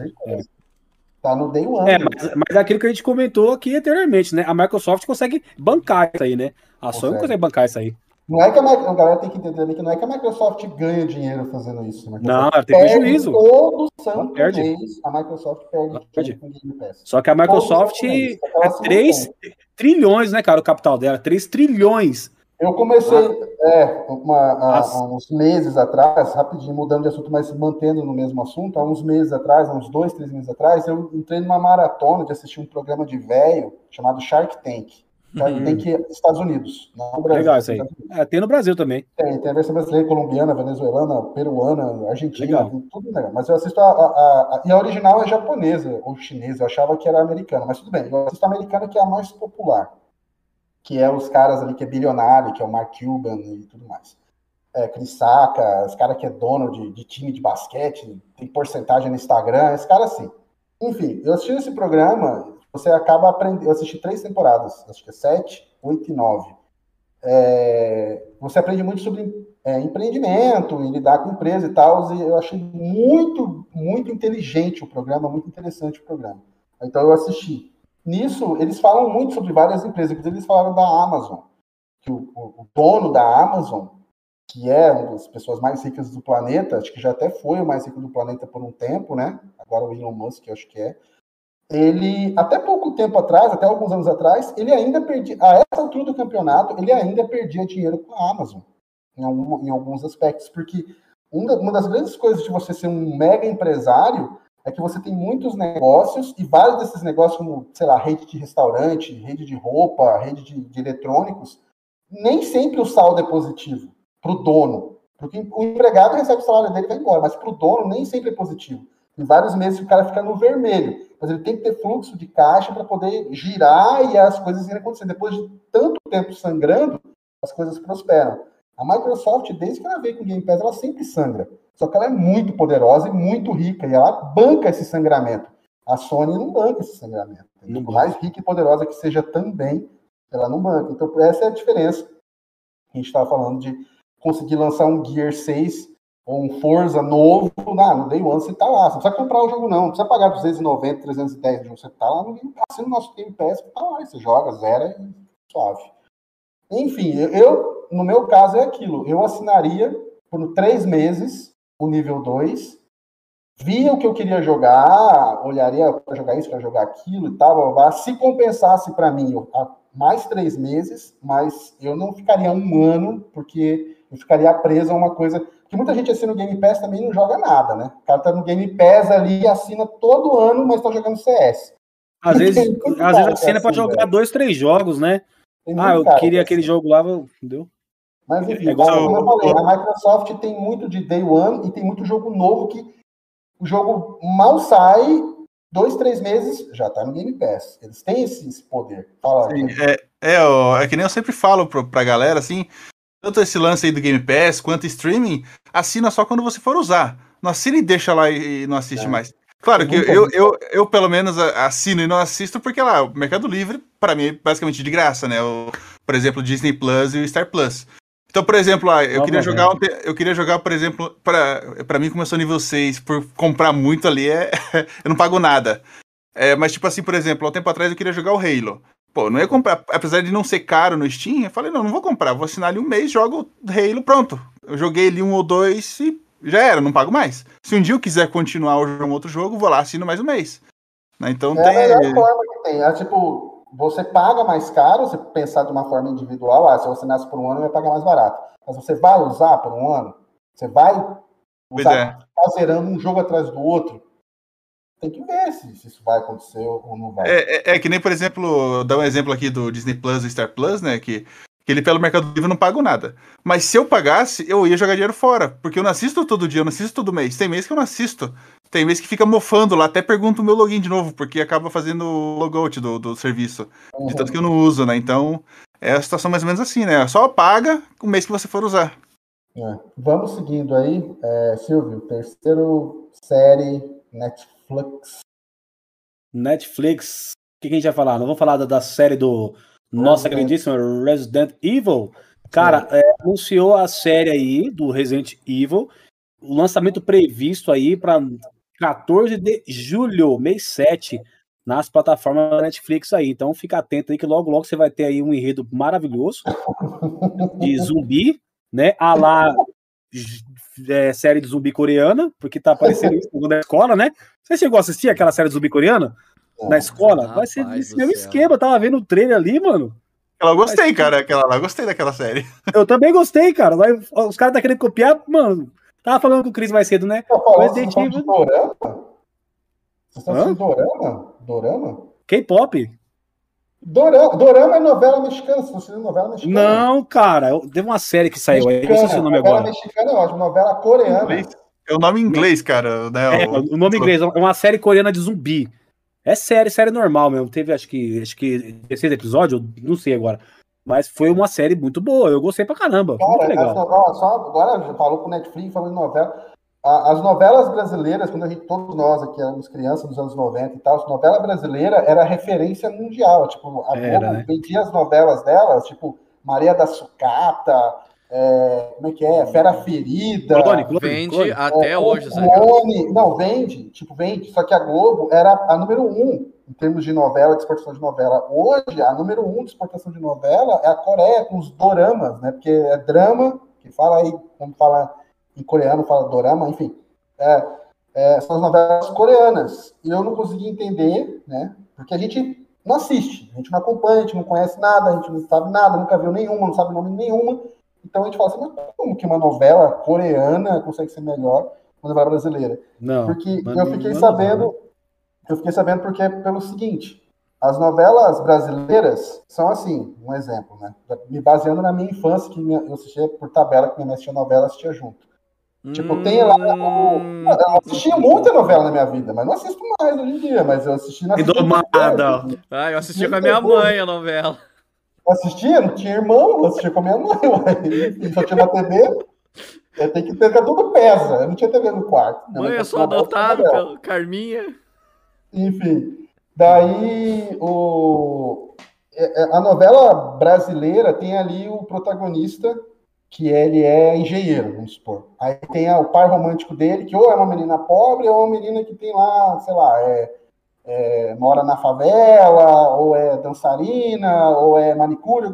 Tá no Day One. É, mas, mas é aquilo que a gente comentou aqui anteriormente, né? A Microsoft consegue bancar isso aí, né? A Sony consegue bancar isso aí. Não é que a, a galera tem que entender que não é que a Microsoft ganha dinheiro fazendo isso. A Microsoft Não, ela tem perde prejuízo. Todo santo perde. mês a Microsoft perde perde. com o Game Pass. Só que a Microsoft mês, é se 3 mantém. trilhões, né, cara? O capital dela, 3 trilhões. Eu comecei é, uma- há uns meses atrás, rapidinho, mudando de assunto, mas mantendo no mesmo assunto, há uns meses atrás, há uns dois, três meses atrás, eu entrei numa maratona de assistir um programa de velho chamado Shark Tank. Shark Uhum. Tank é Estados Unidos, não no Brasil. Legal isso aí. É, tem no Brasil também. Tem, tem a versão brasileira, colombiana, venezuelana, peruana, argentina, Legal. tem tudo legal. Mas eu assisto a, a, a- E a original é japonesa ou chinesa, eu achava que era americana, mas tudo bem. Eu assisto a americana que é a mais popular. Que é os caras ali que é bilionário, que é o Mark Cuban e tudo mais. É, Chris Saka, os caras que é dono de, de time de basquete, tem porcentagem no Instagram, esse cara assim. Enfim, eu assisti esse programa, você acaba aprendendo. Eu assisti três temporadas, acho que é sete, oito e nove. É, você aprende muito sobre é, empreendimento e lidar com empresa e tal. E eu achei muito, muito inteligente o programa, muito interessante o programa. Então eu assisti. Nisso, eles falam muito sobre várias empresas, inclusive eles falaram da Amazon, que o, o- o dono da Amazon, que é uma das pessoas mais ricas do planeta, acho que já até foi o mais rico do planeta por um tempo, né? Agora o Elon Musk, acho que é. Ele, até pouco tempo atrás, até alguns anos atrás, ele ainda perdia, a essa altura do campeonato, ele ainda perdia dinheiro com a Amazon, em, algum- em alguns aspectos, porque um uma das grandes coisas de você ser um mega empresário é que você tem muitos negócios e vários desses negócios, como, sei lá, rede de restaurante, rede de roupa, rede de, de eletrônicos, nem sempre o saldo é positivo para o dono. Porque o empregado recebe o salário dele e vai embora, mas para o dono nem sempre é positivo. Tem vários meses o cara fica no vermelho, mas ele tem que ter fluxo de caixa para poder girar e as coisas irem acontecendo. Depois de tanto tempo sangrando, as coisas prosperam. A Microsoft, desde que ela veio com o Game Pass, ela sempre sangra. Só que ela é muito poderosa e muito rica, e ela banca esse sangramento. A Sony não banca esse sangramento. Não Por mais rica e poderosa que seja também, ela não banca. Então, essa é a diferença. A gente estava falando de conseguir lançar um Gear 6 ou um Forza novo, não, no Day One você tá lá. Você não precisa comprar o jogo, não. Não precisa pagar 290, 310 de. Você tá lá no Game Pass, assina o nosso Game Pass, que tá lá. Você joga, zera e suave. Enfim, eu, no meu caso é aquilo. Eu assinaria por três meses o nível 2, via o que eu queria jogar, olharia para jogar isso, para jogar aquilo e tal, blá, blá. se compensasse para mim mais três meses, mas eu não ficaria um ano, porque eu ficaria preso a uma coisa que muita gente assina o Game Pass também não joga nada, né? O cara tá no Game Pass ali, assina todo ano, mas tá jogando CS. Às vezes, às vezes assina para jogar velho. dois, três jogos, né? Ah, eu queria aquele jogo lá, entendeu? Mas enfim, é igual, como eu falei, a Microsoft tem muito de Day One e tem muito jogo novo que o jogo mal sai, dois, três meses, já tá no Game Pass. Eles têm esse, esse poder. Fala, Sim, é, é, é, que nem eu sempre falo pra, pra galera, assim, tanto esse lance aí do Game Pass quanto streaming, assina só quando você for usar. Não assina e deixa lá e, não assiste é. mais. Claro que eu, eu, eu, eu, pelo menos assino e não assisto porque lá, o Mercado Livre, para mim, é basicamente de graça, né? O, por exemplo, o Disney Plus e o Star Plus. Então, por exemplo, lá, eu, queria jogar, eu queria jogar, por exemplo, para mim começou nível 6, por comprar muito ali, é, eu não pago nada. É, mas, tipo assim, por exemplo, há um tempo atrás eu queria jogar o Halo. Pô, não ia comprar, apesar de não ser caro no Steam, eu falei, não, não vou comprar, vou assinar ali um mês, jogo Halo, pronto. Eu joguei ali um ou dois e já era, não pago mais. Se um dia eu quiser continuar um outro jogo, vou lá, assino mais um mês. Né? Então é tem. É a melhor forma que tem. É tipo, você paga mais caro, se pensar de uma forma individual, ah, se você nasce por um ano, vai pagar mais barato. Mas você vai usar por um ano? Você vai usar, é. tá zerando um jogo atrás do outro? Tem que ver se, se, isso vai acontecer ou não vai. É, é, é, que nem, por exemplo, dar um exemplo aqui do Disney Plus e Star Plus, né? Que, que ele pelo Mercado Livre não paga nada. Mas se eu pagasse, eu ia jogar dinheiro fora. Porque eu não assisto todo dia, eu não assisto todo mês. Tem mês que eu não assisto. Tem mês que fica mofando lá, até pergunto o meu login de novo, porque acaba fazendo o logout do, do serviço. Uhum. De tanto que eu não uso, né? Então, é a situação mais ou menos assim, né? Só paga o mês que você for usar. É. Vamos seguindo aí, é, Silvio, terceiro série Netflix Netflix. Netflix. O que, que a gente vai falar? Não vamos falar da, da série do nossa queridíssima Resident Evil. Cara, é, anunciou a série aí do Resident Evil. O lançamento previsto aí para 14 de julho, mês 7, nas plataformas da Netflix aí. Então fica atento aí que logo logo você vai ter aí um enredo maravilhoso de zumbi, né? A lá é, série de zumbi coreana, porque tá aparecendo isso na escola, né? Você chegou a assistir aquela série de zumbi coreana? na escola? Vai ser esse mesmo esquema, eu tava vendo o trailer ali, mano. Eu gostei, cara, aquela lá, gostei daquela série. Eu também gostei, cara. Os caras tá querendo copiar, mano. Tava falando com o Cris mais cedo, né? Resident Evil. Dorama? Vocês estão assistindo Dorama? Dorama? K-pop. Dorama, Dorama é novela mexicana, se você novela mexicana. Não, cara, teve uma série que saiu aí, não sei se o nome novela agora. mexicana é ótimo, novela coreana. É o nome em inglês, cara. Né? É, o nome em inglês, é uma série coreana de zumbi. É série, série normal mesmo. Teve acho que acho que 16 episódios, não sei agora. Mas foi uma série muito boa, eu gostei pra caramba. Cara, muito legal. Essa, ó, só agora já falou com o Netflix, falou em novela as novelas brasileiras, quando a gente, todos nós aqui éramos crianças nos anos 90 e tal, a novela brasileira era referência mundial. Tipo, a era, Globo né? vendia as novelas delas, tipo, Maria da Sucata, é, como é que é? Fera Ferida. Clone, clone, vende clone. até é, hoje, clone, Não, vende, tipo, vende. Só que a Globo era a número um em termos de novela, de exportação de novela. Hoje, a número um de exportação de novela é a Coreia, com os doramas, né? Porque é drama, que fala aí, como fala em coreano fala dorama, enfim. É, é, são as novelas coreanas. E eu não consegui entender, né? Porque a gente não assiste, a gente não acompanha, a gente não conhece nada, a gente não sabe nada, nunca viu nenhuma, não sabe o nome nenhuma. Então a gente fala assim, mas como que uma novela coreana consegue ser melhor que uma novela brasileira? Não. Porque eu fiquei sabendo, eu fiquei sabendo porque é pelo seguinte, as novelas brasileiras são assim, um exemplo, né? Me baseando na minha infância, que eu assistia por tabela, que minha mãe assistia novela, assistia junto. Tipo, hum... tem lá. O... Eu assisti muita novela na minha vida, mas não assisto mais hoje em dia. Mas eu assisti na. Indomada. Ah, eu assisti com a minha mãe a novela. Eu assistia, não tinha irmão, eu assistia com a minha mãe. Enfim, só tinha uma TV. Eu tenho que ter, tudo pesa. Eu não tinha TV no quarto. Mãe, eu sou adotado pelo Carminha. Enfim, daí o. É, é, a novela brasileira tem ali o protagonista que ele é engenheiro, vamos supor. Aí tem o pai romântico dele, que ou é uma menina pobre, ou é uma menina que tem lá, sei lá, é, é, mora na favela, ou é dançarina, ou é manicure.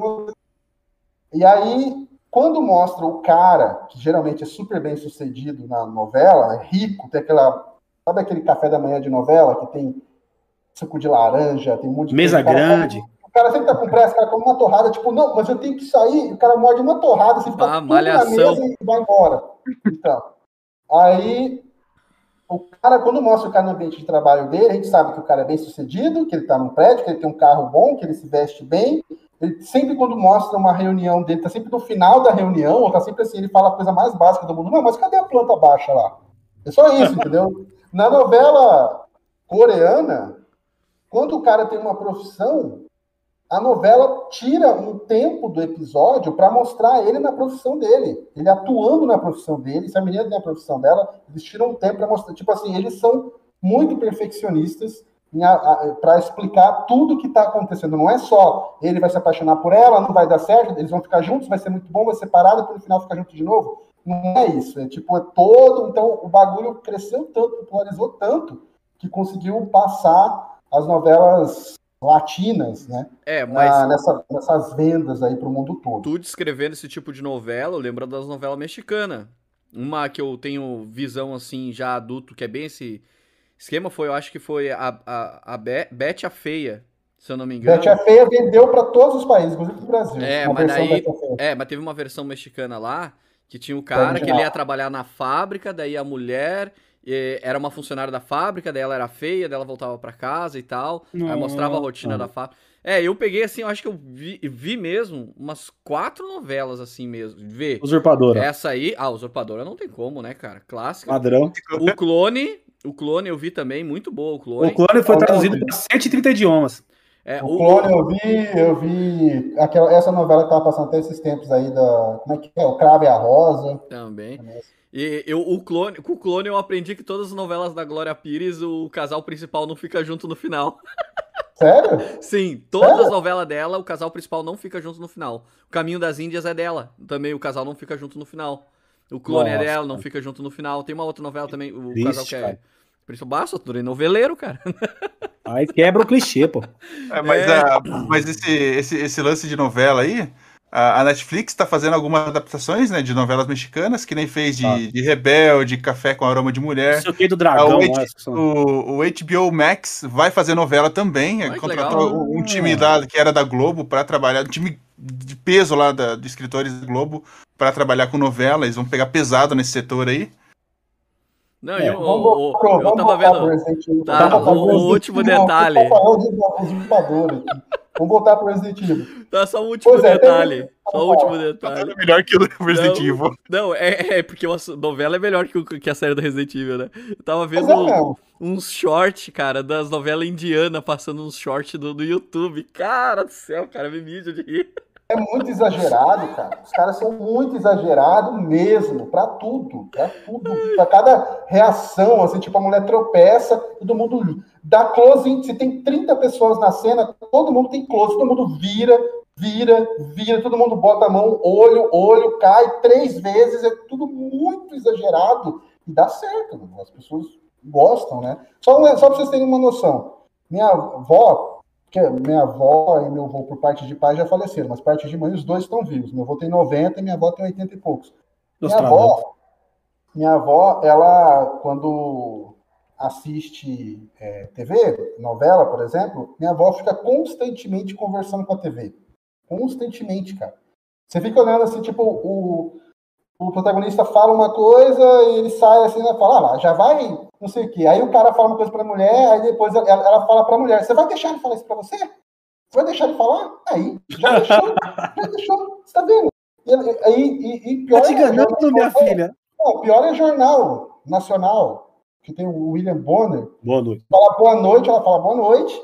E aí, quando mostra o cara, que geralmente é super bem sucedido na novela, é rico, tem aquela. Sabe aquele café da manhã de novela que tem suco de laranja, tem um monte de Mesa cara- grande. O cara sempre tá com pressa, o cara come uma torrada, tipo, não, mas eu tenho que sair, o cara morde uma torrada, assim, fica Ah, tudo malhação. na mesa e vai embora. Então, aí, o cara, quando mostra o cara no ambiente de trabalho dele, a gente sabe que o cara é bem sucedido, que ele tá num prédio, que ele tem um carro bom, que ele se veste bem. Ele, sempre quando mostra uma reunião dele, tá sempre no final da reunião, ou tá sempre assim, ele fala a coisa mais básica do mundo. Não, mas cadê a planta baixa lá? É só isso, entendeu? Na novela coreana, quando o cara tem uma profissão, a novela tira um tempo do episódio para mostrar ele na profissão dele, ele atuando na profissão dele. Se a menina tem a profissão dela, eles tiram um tempo para mostrar. Tipo assim, eles são muito perfeccionistas para explicar tudo que está acontecendo. Não é só ele vai se apaixonar por ela, não vai dar certo, eles vão ficar juntos, vai ser muito bom, vai separar, depois no final ficar junto de novo. Não é isso. É tipo, é todo. Então, o bagulho cresceu tanto, popularizou tanto, que conseguiu passar as novelas latinas, né? É, mas Ah, nessa- nessas vendas aí pro mundo todo. tu descrevendo esse tipo de novela, eu lembro das novelas mexicanas. Uma que eu tenho visão assim, já adulto, que é bem esse esquema, foi, eu acho que foi a, a, a Be Bete a Feia, se eu não me engano. Betty a Feia vendeu para todos os países, inclusive pro Brasil. É, mas daí-. É, mas teve uma versão mexicana lá que tinha o cara que ele ia trabalhar na fábrica, daí a mulher era uma funcionária da fábrica, daí ela era feia, daí ela voltava pra casa e tal. Aí mostrava a rotina da fábrica. É, eu peguei assim, eu acho que eu vi, vi mesmo umas quatro novelas assim mesmo. Vê. Usurpadora. Essa aí, ah, Usurpadora não tem como, né, cara? Clássica. Padrão. O Clone, o Clone eu vi também, muito boa o Clone. O clone foi traduzido para 130 idiomas. É, O Clone eu vi, eu vi aquela, essa novela que tava passando até esses tempos aí da. Como é que é? O Cravo e a Rosa. Também. E eu, o clone, com o clone eu aprendi que todas as novelas da Glória Pires, o casal principal não fica junto no final. Sério? Sim, todas Sério? as novelas dela, o casal principal não fica junto no final. O Caminho das Índias é dela. Também o casal não fica junto no final. O clone é Nossa, dela, não cara. fica junto no final. Tem uma outra novela também, o Triste, casal que é. Principal Basta, eu noveleiro, cara. Aí quebra o clichê, pô. É, mas É. a- mas esse, esse, esse lance de novela aí, a, a Netflix tá fazendo algumas adaptações, né, de novelas mexicanas, que nem fez de, Ah. de Rebelde, Café com Aroma de Mulher. Não sei o que do dragão. Ah, o O, o HBO Max vai fazer novela também. Ai, contratou legal. um time lá que era da Globo para trabalhar, um time de peso lá da, de escritores da Globo para trabalhar com novela. Eles vão pegar pesado nesse setor aí. Não, É, eu, Vamos eu, eu vamos tava vendo. Tá, o- o último não, detalhe. Vamos voltar pro Resident Evil. Tá, só o último Pois é, detalhe. tem- Só o último detalhe. É melhor que o Resident Não. Evil. Não, é, é porque uma novela é melhor que, o- que a série do Resident Evil, né? Eu tava vendo é uns shorts, cara, das novelas indianas, passando uns shorts do, do YouTube. Cara do céu, cara, me mídia de rir. É muito exagerado, cara. Os caras são muito exagerados mesmo, pra tudo, pra tudo. Pra cada reação, assim, tipo, a mulher tropeça, todo mundo dá close. Se tem 30 pessoas na cena, todo mundo tem close, todo mundo vira, vira, vira, todo mundo bota a mão, olho, olho, cai três vezes, é tudo muito exagerado e dá certo, as pessoas gostam, né? Só, só pra vocês terem uma noção. Minha avó, porque minha avó e meu avô, por parte de pai, já faleceram, mas parte de mãe, os dois estão vivos. Meu avô tem 90 e minha avó tem 80 e poucos. Minha avó, minha avó, ela, quando assiste é, TV, novela, por exemplo, minha avó fica constantemente conversando com a TV. Constantemente, cara. Você fica olhando assim, tipo, o, o protagonista fala uma coisa e ele sai assim e fala, ah lá, já vai, não sei o quê. Aí o cara fala uma coisa pra mulher, aí depois ela, ela fala pra mulher, você vai deixar ele falar isso pra você? Você vai deixar ele falar? Aí, já deixou, já deixou, você tá vendo? E, aí, e, e pior Tá te é- enganando, minha filha. não, o pior é jornal nacional, que tem o William Bonner. Boa noite. Fala boa noite, ela fala boa noite.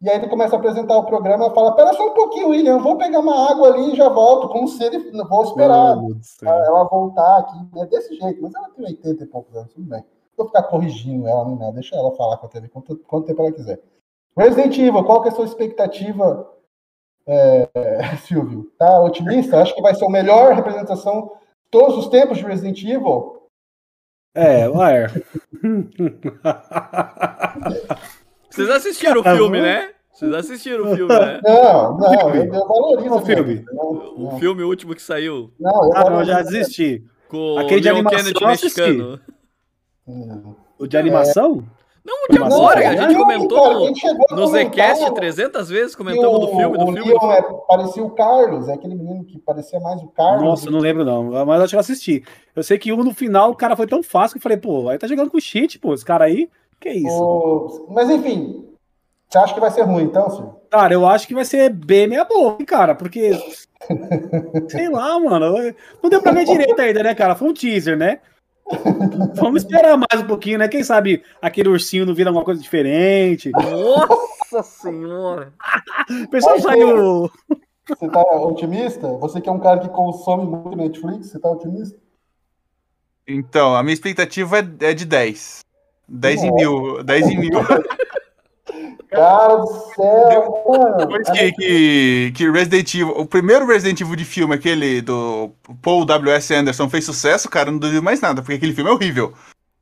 E aí ele começa a apresentar o programa e fala: Pera só um pouquinho, William, eu vou pegar uma água ali e já volto. Como se ele. Não vou esperar céu. ela voltar aqui. É desse jeito, mas ela tem 80 e poucos anos, tudo bem. Não vou ficar corrigindo ela nem nada, deixa ela falar com a TV quanto, quanto tempo ela quiser. Resident Evil, qual que é a sua expectativa, é, Silvio? Tá otimista? Acho que vai ser a melhor representação de todos os tempos de Resident Evil? É, ué. Vocês assistiram o filme, né? Vocês assistiram o filme, né? Não, não, filme? eu, eu valorizo Qual filme? Não, O não, filme último que saiu não, eu Ah, não, valorizo- já desisti. com Aquele o de animação Kennedy eu assisti. mexicano. Não. O de animação? Não, o de Não, agora, não, a gente Não, cara, comentou a no, a no Zcast 300 vezes, comentamos que do filme, do o filme. do Leon filme. é, parecia o Carlos, é aquele menino que parecia mais o Carlos. Nossa, eu não lembro não, mas acho que eu assisti. Eu sei que um no final o cara foi tão fácil que eu falei, pô, aí tá jogando com cheat, pô, esse cara aí, que isso? O- Mas enfim, você acha que vai ser ruim então, Silvio? Cara, eu acho que vai ser bem meia boca, hein, cara, porque. sei lá, mano. Não deu pra ver direito ainda, né, cara? Foi um teaser, né? Vamos esperar mais um pouquinho, né? Quem sabe aquele ursinho não vira alguma coisa diferente. Nossa senhora! O pessoal saiu. Você tá otimista? Você que é um cara que consome muito Netflix, você tá otimista? Então, a minha expectativa é, é de 10. 10 em mil. 10 em mil. Cara do céu, mano. Depois que, que, que Resident Evil. O primeiro Resident Evil de filme, aquele do Paul W.S. Anderson, fez sucesso, cara, não duvido mais nada, porque aquele filme é horrível.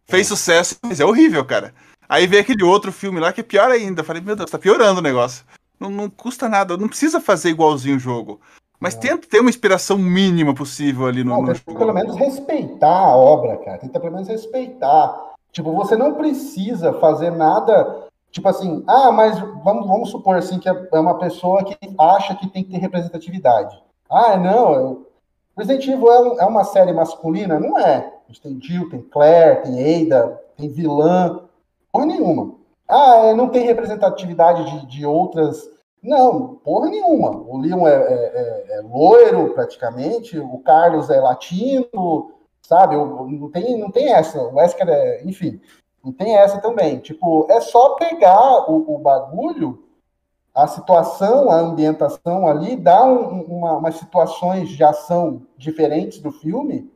Fez sucesso, mas é horrível, cara. Aí veio aquele outro filme lá que é pior ainda. Falei, meu Deus, tá piorando o negócio. Não, não custa nada, não precisa fazer igualzinho o jogo. Mas tenta ter uma inspiração mínima possível ali no, Não, no pelo menos respeitar a obra, cara. Tenta pelo menos respeitar. Tipo, você não precisa fazer nada. Tipo assim, ah, mas vamos, vamos supor assim que é uma pessoa que acha que tem que ter representatividade. Ah, não. eu- Resident Evil é, um- é uma série masculina? Não é. A gente tem Jill, tem Claire, tem Ada, tem vilã. Porra nenhuma. Ah, é, não tem representatividade de, de outras. Não, porra nenhuma. O Leon é, é- é- é loiro, praticamente. O Carlos é latino, sabe? O- Não tem, não tem essa. O Wesker é. Enfim, não tem essa também. Tipo, é só pegar o, o bagulho, a situação, a ambientação ali, dar um- um- uma, umas situações de ação diferentes do filme,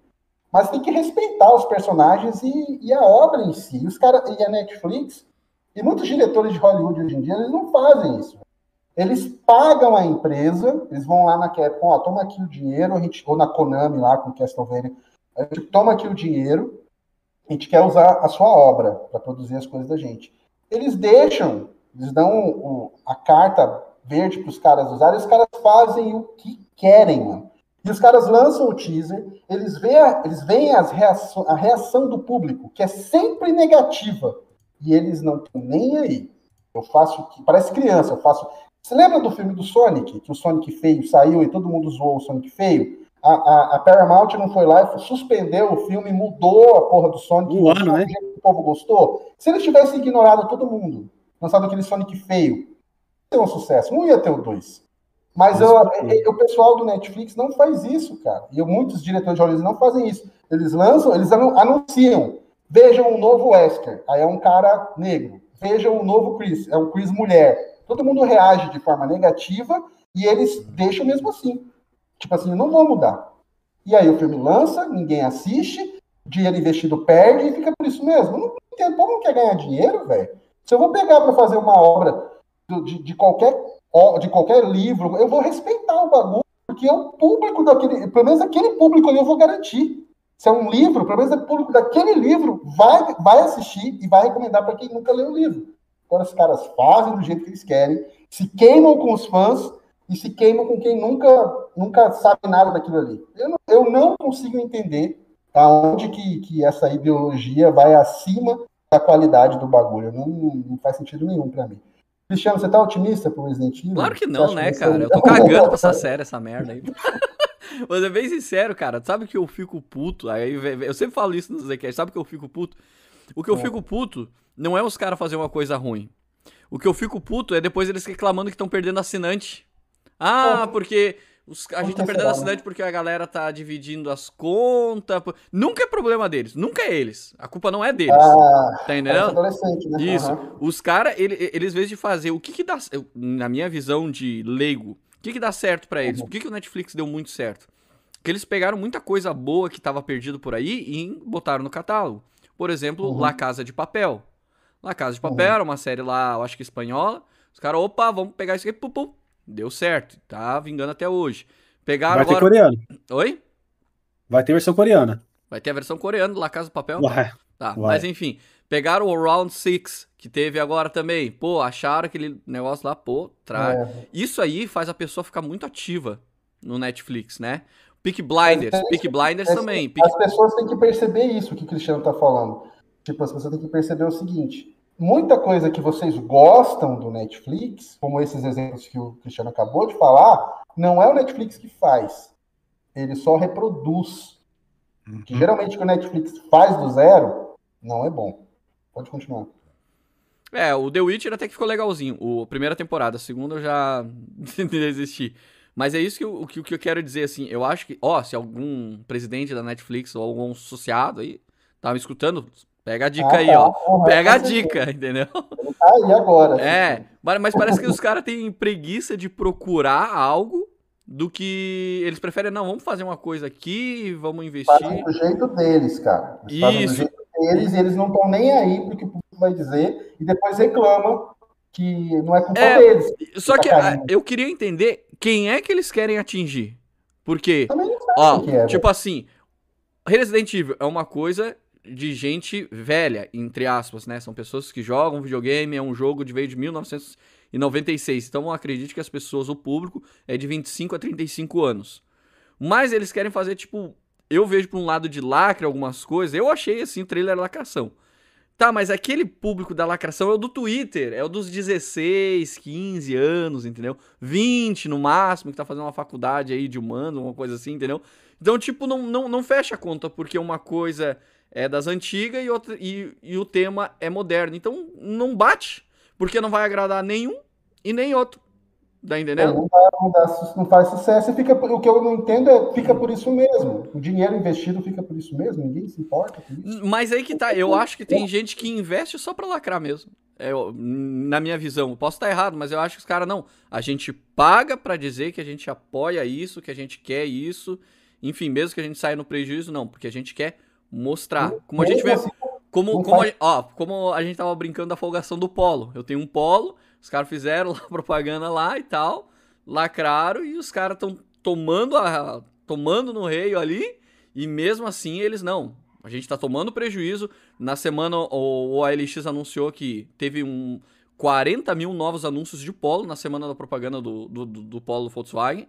mas tem que respeitar os personagens e, e a obra em si. Os cara, e a Netflix, e muitos diretores de Hollywood hoje em dia, eles não fazem isso. Eles pagam a empresa, eles vão lá na Capcom, ó, toma aqui o dinheiro, gente, ou na Konami lá com Castlevania, a gente toma aqui o dinheiro, a gente quer usar a sua obra para produzir as coisas da gente. Eles deixam, eles dão a carta verde para os caras usarem, e os caras fazem o que querem, mano. E os caras lançam o teaser, eles veem, a, eles veem as reaço- a reação do público, que é sempre negativa, e eles não estão nem aí. Eu faço. Parece criança, eu faço. Você lembra do filme do Sonic? Que o Sonic feio saiu e todo mundo zoou o Sonic feio? A, a, a Paramount não foi lá e suspendeu o filme, mudou a porra do Sonic. Um ano, né? O povo gostou. Se eles tivessem ignorado todo mundo, lançado aquele Sonic feio, ia ter um sucesso, não ia ter o 2. Mas eu- e- e- o pessoal do Netflix não faz isso, cara. E muitos diretores de Hollywood não fazem isso. Eles lançam, eles anu- anunciam. Vejam o novo Wesker, aí é um cara negro. Vejam o novo Chris, é um Chris mulher. Todo mundo reage de forma negativa e eles deixam mesmo assim. Tipo assim, não vou mudar. E aí o filme lança, ninguém assiste, dinheiro investido perde e fica por isso mesmo. Não entendo, o povo não quer ganhar dinheiro, velho. Se eu vou pegar para fazer uma obra de, de qualquer de qualquer livro, eu vou respeitar o bagulho, porque é o público daquele, pelo menos aquele público ali eu vou garantir. Se é um livro, pelo menos o público daquele livro vai, vai assistir e vai recomendar para quem nunca leu o livro. Agora os caras fazem do jeito que eles querem, se queimam com os fãs e se queimam com quem nunca, nunca sabe nada daquilo ali. Eu não, eu não consigo entender aonde que, que essa ideologia vai acima da qualidade do bagulho. Não, não faz sentido nenhum para mim. Cristiano, você tá otimista pro Resident Evil? Claro que Você não, né, ser- cara? Eu tô cagando pra essa série, essa merda aí. Vou ser bem sincero, cara. Sabe que eu fico puto? Aí eu sempre falo isso no Zcast. Sabe que eu fico puto? O que eu É. fico puto não é os caras fazer uma coisa ruim. O que eu fico puto é depois eles reclamando que estão perdendo assinante. Ah, porque os- a gente tá perdendo será, assinante porque a galera tá dividindo as contas. Nunca é problema deles. Nunca é eles. A culpa não é deles. Ah, tá entendendo? né? Isso. Aham. Os caras, ele, eles, vezes de fazer o que que dá. Na minha visão de leigo, o que que dá certo pra eles? Uhum. Por que, que o Netflix deu muito certo? Porque eles pegaram muita coisa boa que tava perdido por aí e botaram no catálogo. Por exemplo, Uhum. La Casa de Papel. La Casa de Papel Uhum. era uma série lá, eu acho que espanhola. Os caras, opa, vamos pegar isso aqui. Pum, pum. Deu certo. Tá vingando até hoje. Pegaram Vai ter agora. coreano. Oi? Vai ter versão coreana. Vai ter a versão coreana do La Casa de Papel? Vai. Tá, Vai. mas enfim. Pegaram o Round Six que teve agora também. Pô, acharam aquele negócio lá, pô, traz. É. Isso aí faz a pessoa ficar muito ativa no Netflix, né? Peak Blinders, é Peak Blinders É, também. As pessoas têm que perceber isso que o Cristiano tá falando. Tipo, as pessoas têm que perceber o seguinte: muita coisa que vocês gostam do Netflix, como esses exemplos que o Cristiano acabou de falar, não é o Netflix que faz. Ele só reproduz. Que geralmente o que o Netflix faz do zero não é bom. Pode continuar. É, o The Witcher até que ficou legalzinho. O, a primeira temporada, a segunda eu já desisti. Mas é isso que eu, que, que eu quero dizer, assim. Eu acho que, ó, se algum presidente da Netflix ou algum associado aí tá me escutando, pega a dica Ah, aí, tá. ó. Porra, Pega a certeza. dica, entendeu? Ah, e agora? É, mas, mas parece que os caras têm preguiça de procurar algo do que eles preferem, não, vamos fazer uma coisa aqui, vamos Fazem investir. do jeito deles, cara. Eles fazem do Isso. jeito deles e eles não estão nem aí pro que o público vai dizer e depois reclamam que não é culpa É, deles. Só que ah, eu queria entender quem é que eles querem atingir. Porque, ó, que é, tipo assim, Resident Evil é uma coisa de gente velha, entre aspas, né? São pessoas que jogam videogame, é um jogo de veio de 1996. Então eu acredito que as pessoas, o público, é de 25 a 35 anos. Mas eles querem fazer, tipo, eu vejo por um lado de lacre algumas coisas. Eu achei assim o trailer lacração. Tá, mas aquele público da lacração é o do Twitter, é o dos 16, 15 anos, entendeu? 20 no máximo, que tá fazendo uma faculdade aí de humanos, alguma coisa assim, entendeu? Então, tipo, não, não, não fecha a conta, porque uma coisa é das antigas e, outra, e, e o tema é moderno. Então, não bate, porque não vai agradar nenhum e nem outro. Tá entendendo? Não, dá- não dá su- não faz sucesso fica o que eu não entendo é fica por isso mesmo. O dinheiro investido fica por isso mesmo, ninguém se importa. Mas aí que tá, eu acho que tem gente que investe só pra lacrar mesmo. É, eu- na minha visão, posso estar errado, mas eu acho que os caras não. A gente paga pra dizer que a gente apoia isso, que a gente quer isso. Enfim, mesmo que a gente saia no prejuízo, não, porque a gente quer mostrar. Como a gente vê, assim, como, como, a, ó, como a gente tava brincando da folgação do polo. Eu tenho um polo, os caras fizeram lá propaganda lá e tal, lacraram e os caras estão tomando a tomando no reio ali e mesmo assim eles não. A gente tá tomando prejuízo. Na semana o, o OLX anunciou que teve um 40 mil novos anúncios de polo na semana da propaganda do, do, do, do polo Volkswagen.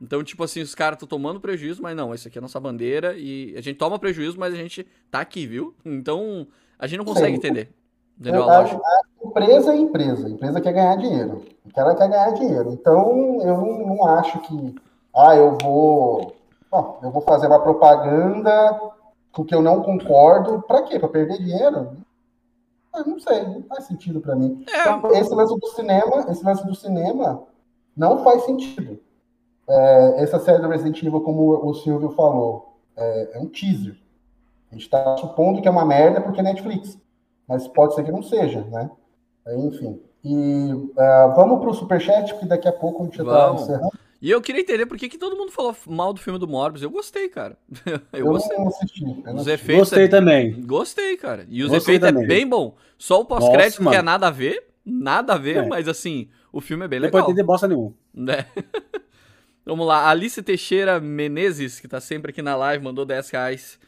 Então, tipo assim, os caras estão tomando prejuízo, mas não, essa aqui é a nossa bandeira e a gente toma prejuízo, mas a gente tá aqui, viu? Então, a gente não consegue Sim. entender. Entendeu eu a acho- lógica? a empresa é empresa, a empresa quer ganhar dinheiro. O cara quer ganhar dinheiro. Então, eu não, não acho que, ah, eu vou, bom, eu vou fazer uma propaganda com que eu não concordo. Pra quê? Pra perder dinheiro? Eu não sei, não faz sentido pra mim. É, Então, esse lance do cinema, esse lance do cinema não faz sentido. É, essa série do Resident Evil, como o Silvio falou, é, é um teaser. A gente está supondo que é uma merda porque é Netflix, mas pode ser que não seja, né? É, Enfim. E ah, vamos para o superchat, porque daqui a pouco a gente já está encerrando. E eu queria entender por que, que todo mundo falou mal do filme do Morbius. Eu gostei, cara. Eu, Eu, gostei. não assisti. eu não Os efeitos. Gostei é- também. Gostei, cara. E os Gostei efeitos é também. bem bom. Só o pós-crédito que é nada a ver. Nada a ver, É. mas assim, o filme é bem Depois legal. tem de bosta nenhuma. né? Vamos lá, Alice Teixeira Menezes, que tá sempre aqui na live, mandou 10 reais.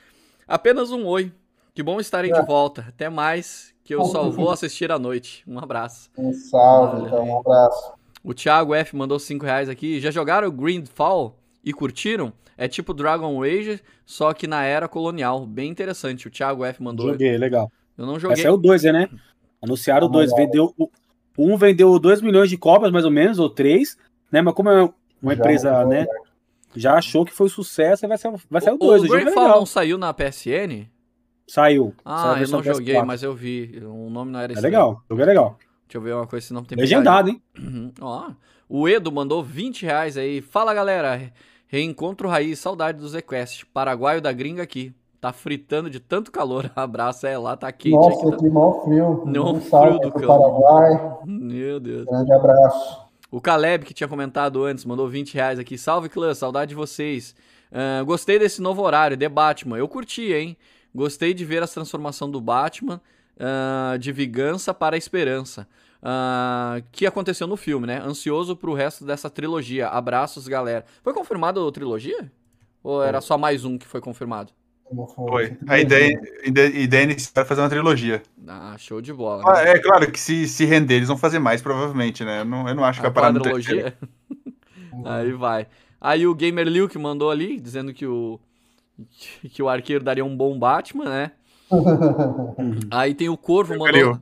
Apenas um oi. Que bom estarem de É. volta. Até mais, que eu só vou assistir à noite. Um abraço. Um salve, então, um abraço. O Thiago F mandou 5 reais aqui. Já jogaram Greenfall e curtiram? É tipo Dragon Age, só que na era colonial. Bem interessante. O Thiago F mandou. Joguei, legal. Eu não joguei. sair o 2, né? Anunciaram o Ah, 2. legal. Vendeu. o- Um vendeu 2 milhões de cópias, mais ou menos, ou 3. Né? Mas como é uma Já empresa, mandou, né? Já achou que foi sucesso e vai sair, vai sair o o 2. O, é Greenfall legal. não saiu na PSN? Saiu. Saiu Ah, eu versão não joguei, PS4. mas eu vi. O nome não era É esse. legal. O jogo é legal. Deixa eu ver uma coisa, se não tem Legendado, hein? Uhum. Ó, o Edo mandou 20 reais aí. Fala galera, reencontro raiz, saudade do Zequest. Paraguaio da gringa aqui. Tá fritando de tanto calor. Abraço, é lá, tá quente Nossa, aqui. Tá... que mal frio. Não, frio do cão. Paraguai. Meu Deus. Grande abraço. O Caleb, que tinha comentado antes, mandou 20 reais aqui. Salve, clã, saudade de vocês. Ah, gostei desse novo horário, The Batman. Eu curti, hein? Gostei de ver a transformação do Batman ah, de vingança para a esperança. ah, que aconteceu no filme, né? Ansioso pro resto dessa trilogia. Abraços, galera. Foi confirmado a trilogia? Ou era só mais um que foi confirmado? Como Foi. A ideia, ideia inicial era fazer uma trilogia. Ah, show de bola. Ah, é claro que se, se render, eles vão fazer mais, provavelmente, né? Eu não, eu não acho que a vai parar no quadrilogia. Aí vai. Aí o Gamer Liu que mandou ali, dizendo que o que o arqueiro daria um bom Batman, né? Aí tem o Corvo mandou.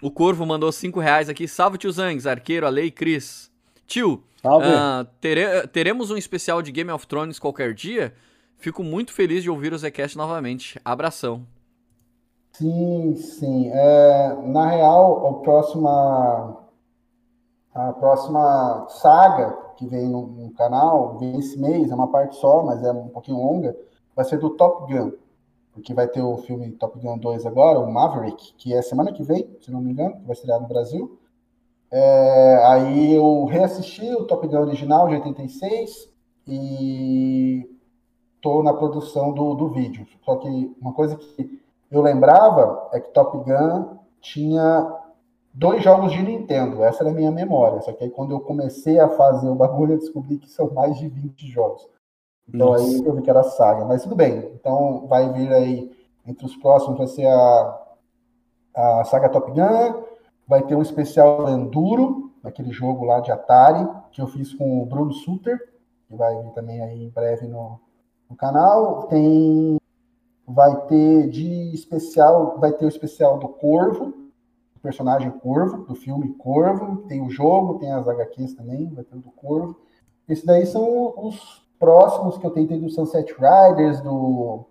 O Corvo mandou 5 reais aqui. Salve, tio Zangs, arqueiro, Ale e Cris. Tio, uh, tere teremos um especial de Game of Thrones qualquer dia? Fico muito feliz de ouvir o Zcast novamente. Abração. Sim, sim. É, na real, a próxima, a próxima saga que vem no, no, canal, vem esse mês, é uma parte só, mas é um pouquinho longa, vai ser do Top Gun. Porque vai ter o filme Top Gun 2 agora, o Maverick, que é semana que vem, se não me engano, que vai estrear no Brasil. É, aí eu reassisti o Top Gun original de 86 e tô na produção do, do vídeo. Só que uma coisa que eu lembrava é que Top Gun tinha dois jogos de Nintendo. Essa era a minha memória. Só que aí quando eu comecei a fazer o bagulho, eu descobri que são mais de 20 jogos. Então Nossa. aí eu vi que era saga. Mas tudo bem. Então vai vir aí, entre os próximos, vai ser a, a saga Top Gun. Vai ter um especial Enduro, aquele jogo lá de Atari, que eu fiz com o Bruno Suter, que vai vir também aí em breve no, no canal. Tem vai ter de especial, vai ter o especial do Corvo, o personagem Corvo, do filme Corvo, tem o jogo, tem as HQs também, vai ter o do Corvo. Esses daí são os próximos que eu tentei do Sunset Riders, do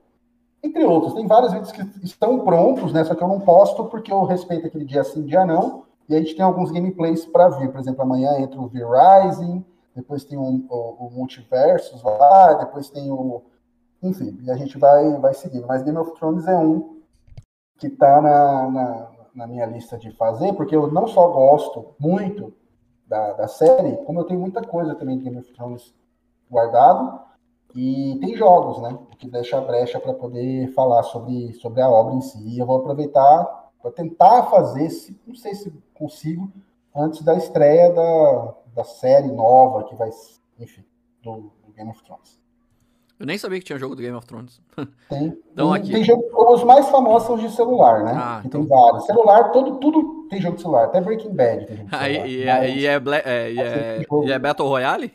entre outros. Tem vários vídeos que estão prontos, né? Só que eu não posto porque eu respeito aquele dia sim, dia não. E a gente tem alguns gameplays para vir. Por exemplo, amanhã entra o V-Rising, depois tem o, o, o Multiversus lá, depois tem o enfim, e a gente vai, vai seguindo. Mas Game of Thrones é um que está na, na, na, minha lista de fazer, porque eu não só gosto muito da, da série, como eu tenho muita coisa também de Game of Thrones guardado, e tem jogos, né? O que deixa a brecha para poder falar sobre, sobre a obra em si. E eu vou aproveitar para tentar fazer, se, não sei se consigo, antes da estreia da, da série nova que vai, enfim, do, do Game of Thrones. Eu nem sabia que tinha jogo do Game of Thrones. Tem. então, aqui... tem jogo, os mais famosos são de celular, né? Ah, então... Tem vários. Celular, todo, tudo tem jogo de celular. Até Breaking Bad tem jogo de celular. e, é, e, é, Bla... é, e, é, e é Battle Royale?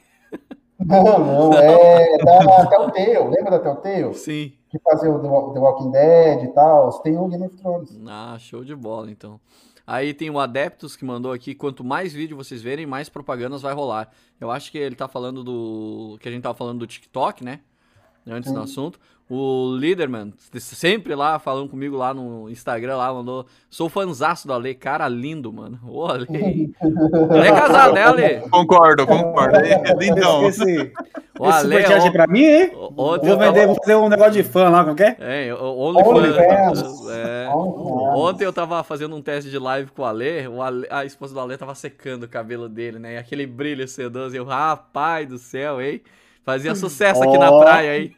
Não, não. É da Telltale. Lembra da Telltale? Sim. Que fazia o The Walking Dead e tal. Tem o Game of Thrones. Ah, show de bola, então. Aí tem o Adeptus que mandou aqui, quanto mais vídeo vocês verem, mais propagandas vai rolar. Eu acho que ele tá falando do... que a gente tava falando do TikTok, né? Antes do assunto. O Liderman, sempre lá falando comigo lá no Instagram, lá, mandou. Sou fanzaço do Ale, cara lindo, mano. Ô, Ale. Ale é casado, né, Ale? Concordo, concordo. Lindão. Esse, o Ale, esse pra mim, hein? Ontem vou, vender, tava... vou fazer um negócio de fã lá, como que é? É, OnlyFans. É. Ontem eu tava fazendo um teste de live com o Ale, o Ale, a esposa do Ale tava secando o cabelo dele, né? E aquele brilho sedoso. Eu, rapaz do céu, hein? Fazia sucesso aqui oh. na praia aí.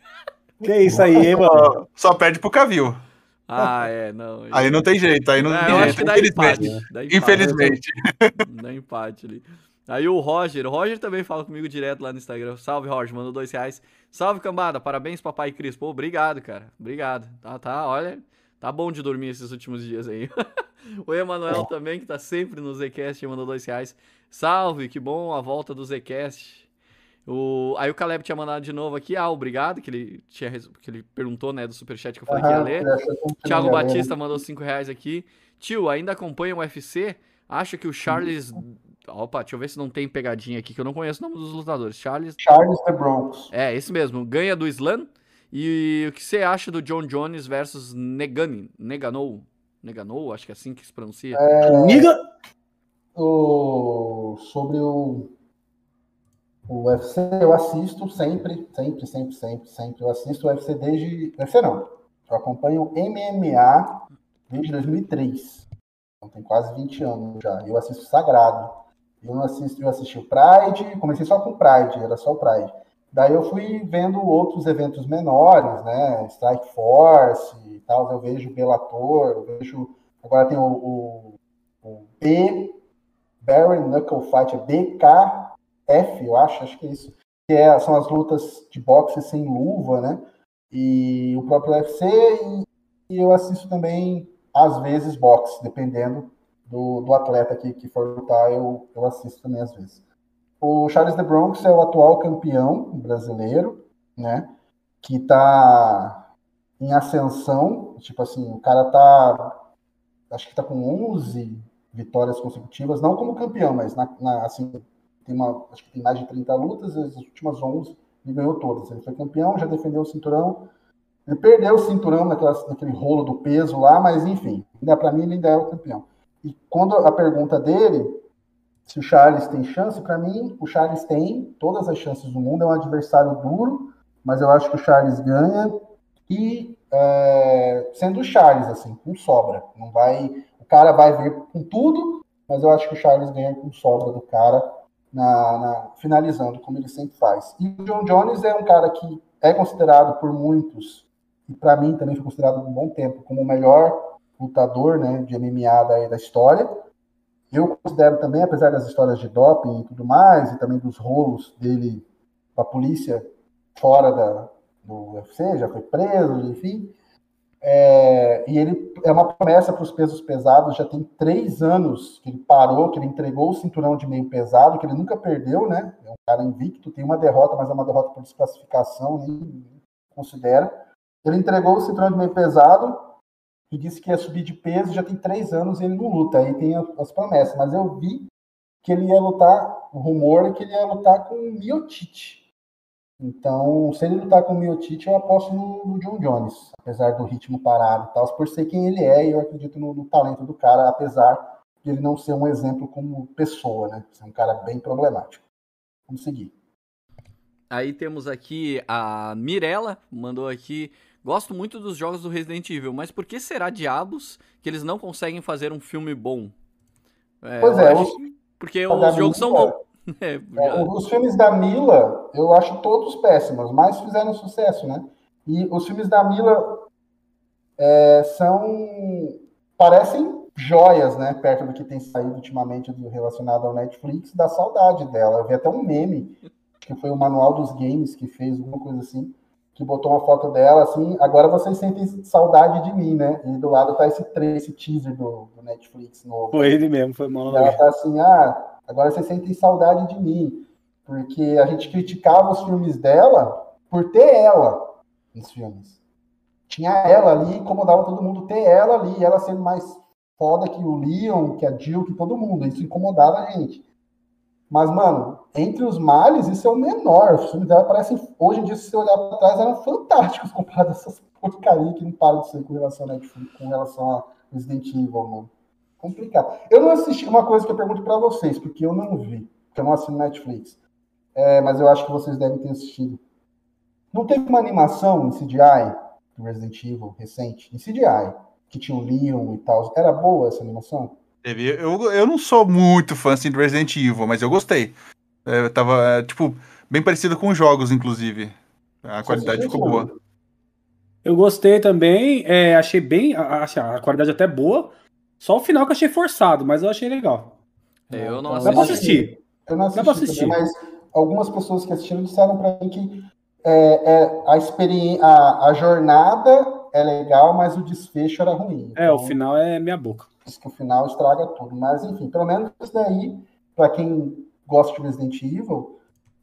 Que isso aí, hein, mano? Só perde pro Cavil. Ah, é, não. Aí não tem jeito, aí não, é, tem jeito. Dá empate, dá empate, Infelizmente. Dá empate ali. Aí o Roger, o Roger também fala comigo direto lá no Instagram. Salve, Roger, mandou dois reais. Salve, cambada, parabéns, papai e Cris. Pô, obrigado, cara. Obrigado. Tá, tá, olha, tá bom de dormir esses últimos dias aí. o Emanuel também, que tá sempre no Zcast, mandou dois reais. Salve, que bom a volta do Zcast. O, aí o Caleb tinha mandado de novo aqui, ah, obrigado, que ele, tinha, que ele perguntou, né, do superchat que eu falei uhum, que ia ler. Thiago Batista mandou 5 reais aqui. Tio, ainda acompanha o UFC? Acha que o Charles... Opa, deixa eu ver se não tem pegadinha aqui, que eu não conheço o nome dos lutadores. Charles... Charles The Bronx. É, esse mesmo. Ganha do Slam. E o que você acha do John Jones versus Negani? Neganou? Neganou, acho que é assim que se pronuncia. É... Niga... O... Sobre o o UFC eu assisto sempre, sempre, sempre, sempre, sempre. Eu assisto o UFC desde. UFC não. Eu acompanho MMA desde 2003. Então tem quase 20 anos já. Eu assisto Sagrado. Eu não assisto, eu assisti o Pride, comecei só com o Pride, era só o Pride. Daí eu fui vendo outros eventos menores, né? Strike Force e tal. Eu vejo Bellator, eu vejo. Agora tem o, o, o B, Barry Knuckle Fight, BK F, eu acho, acho que é isso. Que é, são as lutas de boxe sem luva, né? e o próprio UFC, e, e eu assisto também, às vezes, boxe, dependendo do, do atleta que, que for lutar, eu, eu assisto também às vezes. O Charles de Bronx é o atual campeão brasileiro, né? Que está em ascensão, tipo assim, o cara tá, acho que tá com 11 vitórias consecutivas, não como campeão, mas na, na, assim, tem uma, acho que tem mais de 30 lutas, as últimas 11 ele ganhou todas. Ele foi campeão, já defendeu o cinturão. Ele perdeu o cinturão naquela, naquele rolo do peso lá, mas enfim, ainda para mim ele ainda é o campeão. E quando a pergunta dele, se o Charles tem chance, para mim o Charles tem todas as chances do mundo, é um adversário duro, mas eu acho que o Charles ganha e é, sendo o Charles assim, com sobra, não vai, o cara vai vir com tudo, mas eu acho que o Charles ganha com sobra do cara na, na finalizando como ele sempre faz. E o John Jones é um cara que é considerado por muitos e para mim também foi considerado por um bom tempo como o melhor lutador né, de MMA da, da história. Eu considero também, apesar das histórias de doping e tudo mais, e também dos rolos dele com a polícia fora da, do UFC, já foi preso, enfim. É, e ele é uma promessa para os pesos pesados, já tem três anos que ele parou, que ele entregou o cinturão de meio pesado, que ele nunca perdeu, né? É um cara invicto, tem uma derrota, mas é uma derrota por desclassificação, nem considera. Ele entregou o cinturão de meio pesado, e disse que ia subir de peso, já tem três anos e ele não luta. Aí tem as promessas, mas eu vi que ele ia lutar, o rumor é que ele ia lutar com o Miotite. Então, se ele lutar com o Miotite, eu aposto no, no, John Jones, apesar do ritmo parado e tal, por ser quem ele é, e eu acredito no, no, talento do cara, apesar de ele não ser um exemplo como pessoa, né? Ser um cara bem problemático. Vamos seguir. Aí temos aqui a Mirella, mandou aqui Gosto muito dos jogos do Resident Evil, mas por que será diabos que eles não conseguem fazer um filme bom? É, pois é, os, porque os jogos são bons. É, é, os filmes da Mila, eu acho todos péssimos, mas fizeram sucesso, né? E os filmes da Mila é, são. parecem joias, né? Perto do que tem saído ultimamente relacionado ao Netflix, da saudade dela. Eu vi até um meme, que foi o Manual dos Games que fez, alguma coisa assim que botou uma foto dela, assim, agora vocês sentem saudade de mim, né? E do lado tá esse, esse teaser do, do Netflix novo. Foi ele mesmo, foi mal. Ela tá assim, ah, agora vocês sentem saudade de mim. Porque a gente criticava os filmes dela por ter ela nos filmes. Tinha ela ali, incomodava todo mundo ter ela ali, ela sendo mais foda que o Leon, que a Jill, que todo mundo. Isso incomodava a gente. Mas, mano, entre os males, isso é o menor. Os filmes dela parecem, hoje em dia, se você olhar para trás, eram fantásticos comparado a essas porcaria que não param de ser com relação a com relação a Resident Evil, mano. Complicado. Eu não assisti uma coisa que eu pergunto para vocês, porque eu não vi, porque eu não assino Netflix. É, mas eu acho que vocês devem ter assistido. Não teve uma animação em CGI do Resident Evil recente, em CGI, que tinha o Leon e tal. Era boa essa animação? Teve. Eu, eu não sou muito fã assim, do Resident Evil, mas eu gostei. É, tava, é, tipo, bem parecido com os jogos, inclusive. A qualidade ficou boa. Eu gostei também, é, achei bem. A, a, qualidade até boa. Só o final que eu achei forçado, mas eu achei legal. É, eu não assisti. Dá pra assistir. Eu não assisti, assistir. Também, mas algumas pessoas que assistiram disseram pra mim que é, é, a, experiência, a, a jornada é legal, mas o desfecho era ruim. É, o então final é minha boca diz que o final estraga tudo. Mas, enfim, pelo menos isso daí, para quem gosta de Resident Evil,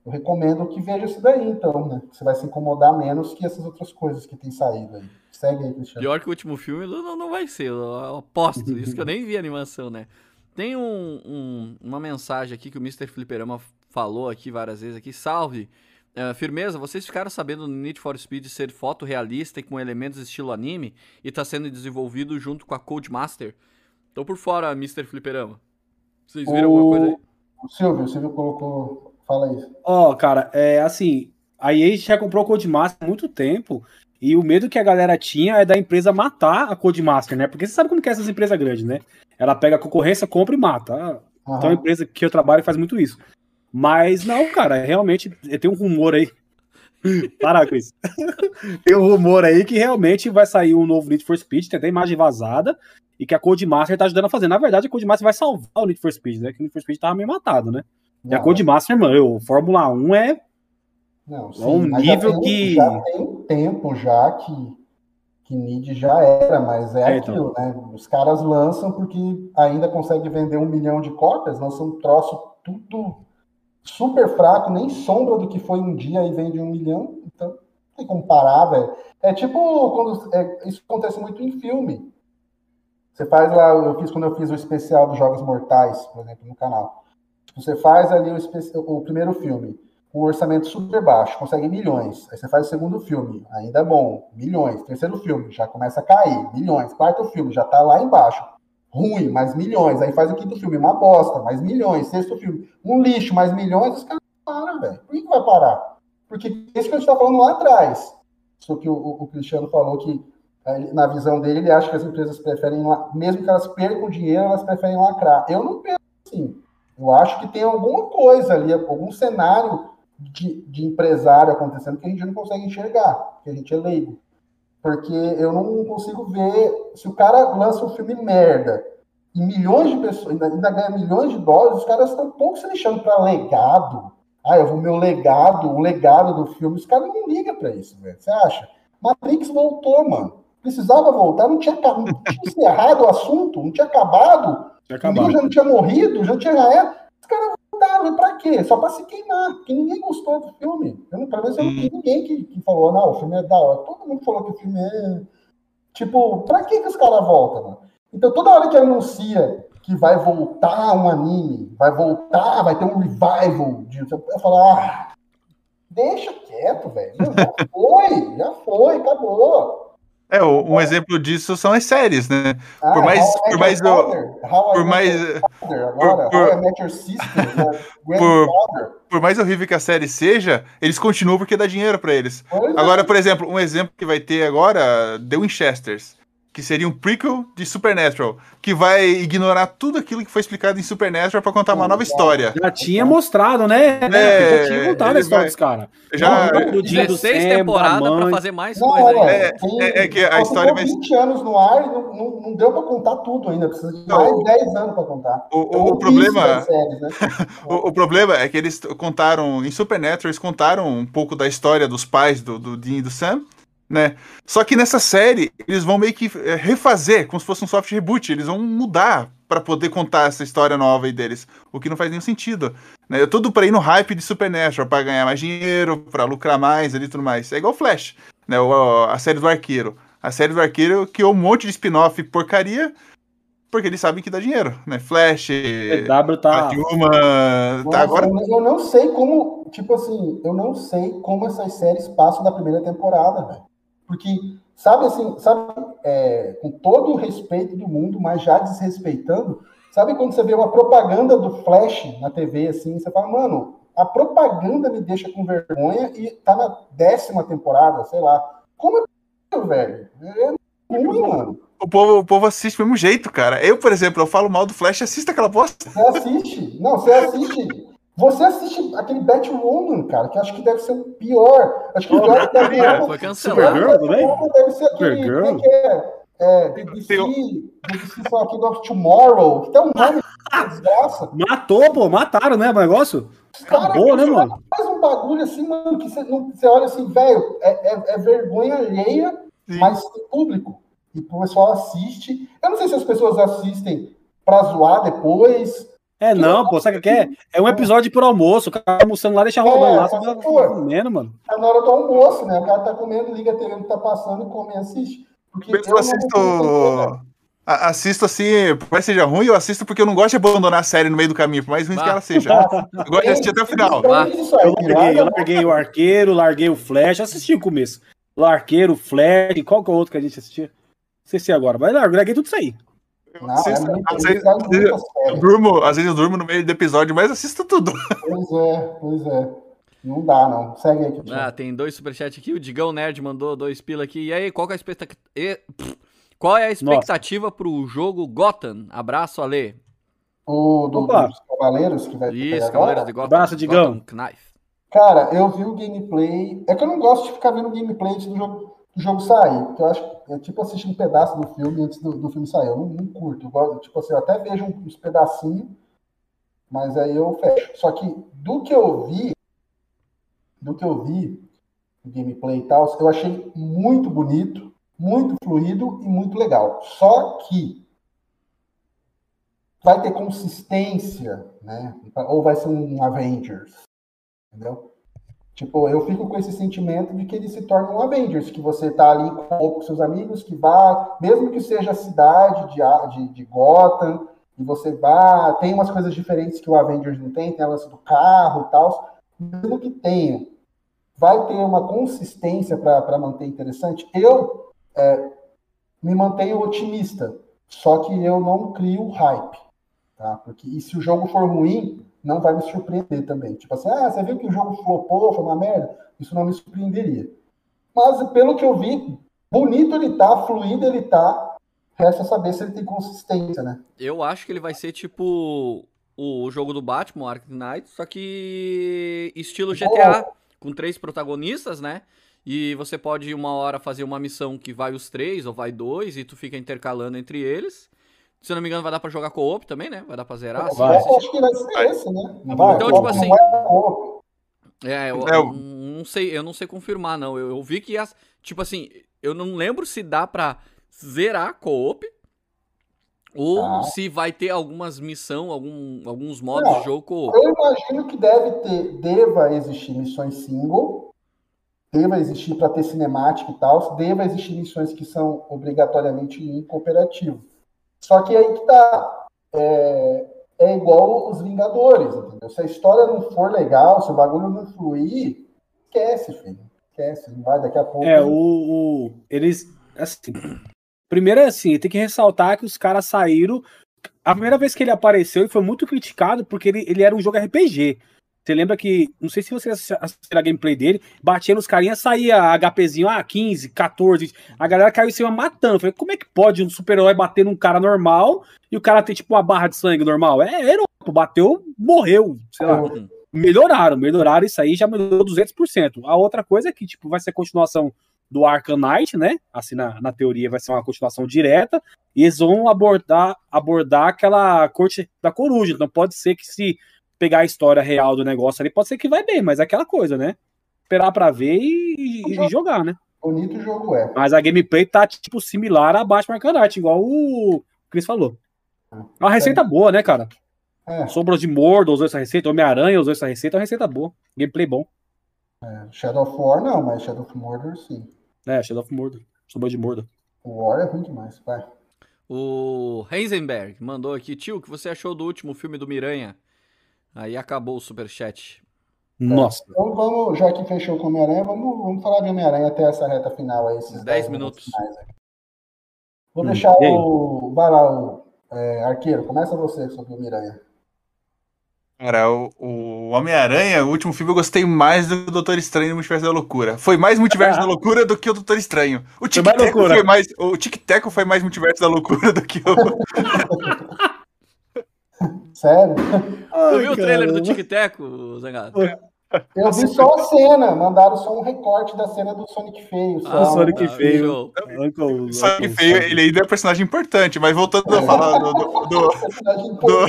eu recomendo que veja isso daí, então, né? Você vai se incomodar menos que essas outras coisas que tem saído aí. Segue aí, Cristiano. Pior que o último filme não, não vai ser, eu aposto. isso que eu nem vi a animação, né? Tem um, um, uma mensagem aqui que o Mr. Fliperama falou aqui várias vezes aqui. Salve! Uh, firmeza, vocês ficaram sabendo no Need for Speed ser fotorrealista e com elementos estilo anime e está sendo desenvolvido junto com a Codemaster? Tô por fora, Mr. Fliperama. Vocês viram o... alguma coisa aí? O Silvio, o Silvio colocou. Fala isso. Ó, oh, cara, é assim. A EA já comprou o Codemaster há muito tempo. E o medo que a galera tinha é da empresa matar a Codemaster, né? Porque você sabe como que é essas empresas grandes, né? Ela pega a concorrência, compra e mata. Uhum. Então a empresa que eu trabalho faz muito isso. Mas não, cara, realmente tem um rumor aí. Parar com isso. tem um rumor aí que realmente vai sair um novo Need for Speed, tem até imagem vazada e que a Codemaster tá ajudando a fazer. Na verdade, a Codemaster vai salvar o Need for Speed, né? Que o Need for Speed tava meio matado, né? E a Codemaster, mano, o Fórmula 1 é Não, É um mas já nível tem- que- Já tem tempo já que, que Nid já era, mas é, É, então. aquilo, né? Os caras lançam porque ainda consegue vender um milhão de cópias, lançam um troço tudo super fraco, nem sombra do que foi um dia e vende um milhão, então não tem como parar, velho. É tipo quando. é, isso acontece muito em filme. Você faz lá, eu fiz quando eu fiz o especial dos Jogos Mortais, por exemplo, no canal. Você faz ali o, o primeiro filme, um orçamento super baixo, consegue milhões. Aí você faz o segundo filme, ainda é bom, milhões. Terceiro filme, já começa a cair, milhões. Quarto filme, já tá lá embaixo. Ruim, mais milhões. Aí faz o quinto filme, uma bosta, mais milhões. Sexto filme, um lixo, mais milhões. Os caras param, velho. Por que, que vai parar? Porque isso que a gente tá falando lá atrás. Só que o, o- o Cristiano falou que, eh, na visão dele, ele acha que as empresas preferem, mesmo que elas percam dinheiro, elas preferem lacrar. Eu não penso assim. Eu acho que tem alguma coisa ali, algum cenário de, de empresário acontecendo que a gente não consegue enxergar, que a gente é leigo. Porque eu não consigo ver. Se o cara lança um filme merda e milhões de pessoas, ainda, ainda ganha milhões de dólares, os caras estão pouco se deixando para legado. Ah, eu vou meu legado, o legado do filme. Os caras não ligam para isso, velho. Você acha? Matrix voltou, mano. Precisava voltar, não tinha, não tinha encerrado o assunto, não tinha acabado. Tinha acabado. já não tinha morrido, já tinha. Já era. Os caras voltaram, e pra quê? Só pra se queimar, porque ninguém gostou do filme. Eu não, pelo menos eu não vi ninguém que, que falou, não, o filme é da hora. Todo mundo falou que o filme é. Tipo, pra que, que os caras voltam, mano? Então toda hora que anuncia que vai voltar um anime, vai voltar, vai ter um revival, de, eu falo, ah, deixa quieto, velho. Já foi, já foi, acabou. É, um exemplo disso são as séries, né? Ah, Por mais- How por Met mais How Por mais, agora, por- Sister, né? Grandfather. por mais horrível que a série seja, eles continuam porque dá dinheiro pra eles. Pois é. Agora, por exemplo, um exemplo que vai ter agora, The Winchesters, que seria um prequel de Supernatural, que vai ignorar tudo aquilo que foi explicado em Supernatural pra contar uma nova história. Já tinha mostrado, né? É, já tinha contado a história vai- dos caras. Já, Não, do dia do 16 Sam, da temporadas pra mãe. fazer mais Não, coisa. É, é- é que a história vai- 20 anos no ar e não, não, não deu pra contar tudo ainda. Precisa de Não. mais 10 anos pra contar. o, É o muito problema... séries, né? O, o problema é que eles contaram, em Supernatural, eles contaram um pouco da história dos pais do, do Dean e do Sam, né? Só que nessa série, eles vão meio que é, refazer, como se fosse um soft reboot, eles vão mudar pra poder contar essa história nova aí deles, o que não faz nenhum sentido. Né? Tudo pra ir no hype de Supernatural, pra ganhar mais dinheiro, pra lucrar mais ali e tudo mais. É igual Flash, né? A série do Arqueiro. A série do Arqueiro criou um monte de spin-off porcaria, porque eles sabem que dá dinheiro, né? Flash, CW tá. Tá agora eu, não- eu não sei como, tipo assim, eu não sei como essas séries passam da primeira temporada, velho. Porque, sabe assim, sabe, é, com todo o respeito do mundo, mas já desrespeitando, sabe quando você vê uma propaganda do Flash na TV, assim, você fala, mano, a propaganda me deixa com vergonha e tá na décima temporada, sei lá. Como é possível, velho? É ruim, mano. O povo, o povo assiste do mesmo jeito, cara. Eu, por exemplo, eu falo mal do Flash, assista aquela bosta. Você assiste. Não, você assiste. Você assiste aquele Batwoman, cara, que acho que deve ser o pior. Acho que o pior que deve É, Foi cancelado. Supergirl também? Deve ser aquele. Supergirl? Como é que é? É, BBC, BBC são aqui do Tomorrow, que tem um nome de desgraça. Matou, pô, mataram, né? O negócio. Acabou, né, mano? Faz um bagulho assim, mano, que você olha assim, velho, é, é- é vergonha alheia, Sim. mas tem público. E o pessoal assiste. Eu não sei se as pessoas assistem pra zoar depois. É, não, pô, sabe o que é? É um episódio por almoço, o cara tá almoçando lá, deixa rolando É, lá, só se for. tá comendo, mano. Tá na hora do almoço, né? O cara tá comendo, liga a TV que tá passando e come e assiste. Porque eu não assisto. a- Assisto assim, por mais que seja ruim, eu assisto porque eu não gosto de abandonar a série no meio do caminho, por mais ruim que Ah. ela seja. Eu gosto de assistir até o final. Eu larguei, eu larguei o arqueiro, larguei o flash, assisti o começo. O arqueiro, o flash, qual que é o outro que a gente assistia? Esqueci agora, mas larguei tudo isso aí. Não, é Assisto- muito, às vezes- eu durmo, às vezes eu durmo no meio do episódio, mas assisto tudo. Pois é, pois é. Não dá, não. Segue aí, Ah, tem dois superchats aqui. O Digão Nerd mandou dois pila aqui. E aí, qual que é a expectativa? Qual é a expectativa pro jogo Gotham? Abraço, Ale. O do, dos Cavaleiros que vai ter Isso, agora. Cavaleiros de Gotham. Abraço, Digão. Gotham Knife. Cara, eu vi o gameplay. É que eu não gosto de ficar vendo gameplay antes do jogo, do jogo sair, porque eu acho é tipo assistir um pedaço do filme antes do, do filme sair. Eu não, não curto. Eu tipo assim, eu até vejo uns pedacinhos, mas aí eu fecho. Só que do que eu vi do que eu vi, gameplay e tal, eu achei muito bonito, muito fluido e muito legal. Só que vai ter consistência, né? Ou vai ser um Avengers, entendeu? Tipo, eu fico com esse sentimento de que ele se torna um Avengers, que você tá ali com seus amigos, que vá, mesmo que seja a cidade de, de, de Gotham, e você vá, tem umas coisas diferentes que o Avengers não tem, tem a lance do carro e tal, mesmo que tenha, vai ter uma consistência para manter interessante. Eu é, me mantenho otimista, só que eu não crio hype, tá? Porque e se o jogo for ruim, não vai me surpreender também. Tipo assim, ah, você viu que o jogo flopou, foi uma merda? Isso não me surpreenderia. Mas pelo que eu vi, bonito ele tá, fluido ele tá. Resta saber se ele tem consistência, né? Eu acho que ele vai ser tipo o jogo do Batman, Arkham Knight, só que estilo GTA, Boa. com três protagonistas, né? E você pode uma hora fazer uma missão que vai os três ou vai dois e tu fica intercalando entre eles. Se eu não me engano, vai dar pra jogar co-op também, né? Vai dar pra zerar. Vai. Assim, acho que vai ser esse, né? Vai, então, tipo assim. É, eu, eu, não sei, eu não sei confirmar, não. Eu, eu vi que as. Tipo assim, eu não lembro se dá pra zerar co-op. Ou ah. se vai ter algumas missão, algum, alguns modos não, de jogo co-op. Eu imagino que deve ter, deva existir missões single, deva existir para ter cinemática e tal, deva existir missões que são obrigatoriamente em cooperativo. Só que aí que tá. É, é igual os Vingadores, entendeu? Se a história não for legal, se o bagulho não fluir, esquece, filho. Esquece, não vai daqui a pouco. É, o. o eles. Assim. Primeiro é assim, tem que ressaltar que os caras saíram. A primeira vez que ele apareceu, ele foi muito criticado porque ele, ele era um jogo RPG. Você lembra que, não sei se você assistiu a gameplay dele, batia nos carinhas, saía HPzinho, ah, 15, 14, a galera caiu em cima matando. Falei, como é que pode um super-herói bater num cara normal e o cara ter tipo uma barra de sangue normal? É herói, bateu, morreu, sei lá. Uhum. Melhoraram, melhoraram isso aí, já melhorou 200%. A outra coisa é que, tipo, vai ser continuação do Arkham Knight, né? Assim, na, na teoria vai ser uma continuação direta, e eles vão abordar, abordar aquela corte da coruja. Então pode ser que se pegar a história real do negócio ali, pode ser que vai bem, mas é aquela coisa, né? Esperar para ver e, e, jogar, né? Bonito jogo é. Mas a gameplay tá, tipo, similar a Batman Arcanite, igual o Chris falou. É uma receita é. boa, né, cara? É. Sombras de Mordor usou essa receita, Homem-Aranha usou essa receita, é uma receita boa. Gameplay bom. É. Shadow of War não, mas Shadow of Mordor sim. É, Shadow of Mordor. Sombra de Mordor. O War é ruim demais, vai. O Heisenberg mandou aqui, tio, o que você achou do último filme do Miranha? Aí acabou o superchat. Nossa. Então vamos, já que fechou com Homem-Aranha, vamos, vamos falar de Homem-Aranha até essa reta final aí. Esses 10 minutos. minutos Vou hum, deixar o. Vai lá, o é, Arqueiro, começa você sobre o Homem-Aranha. Cara, o, o Homem-Aranha, o último filme, eu gostei mais do Doutor Estranho no Multiverso da Loucura. Foi mais Multiverso ah. da Loucura do que o Doutor Estranho. O Tic Teco foi mais. O Tic Teco foi mais Multiverso da Loucura do que o. Sério? Ai, tu viu o trailer do Tic Teco, Zangado? Eu vi só a cena, mandaram só um recorte da cena do Sonic Feio. Só. Ah, Sonic ah, Feio. Uncle, Sonic Feio, ele ainda é personagem importante, mas voltando a falar do. do, do, do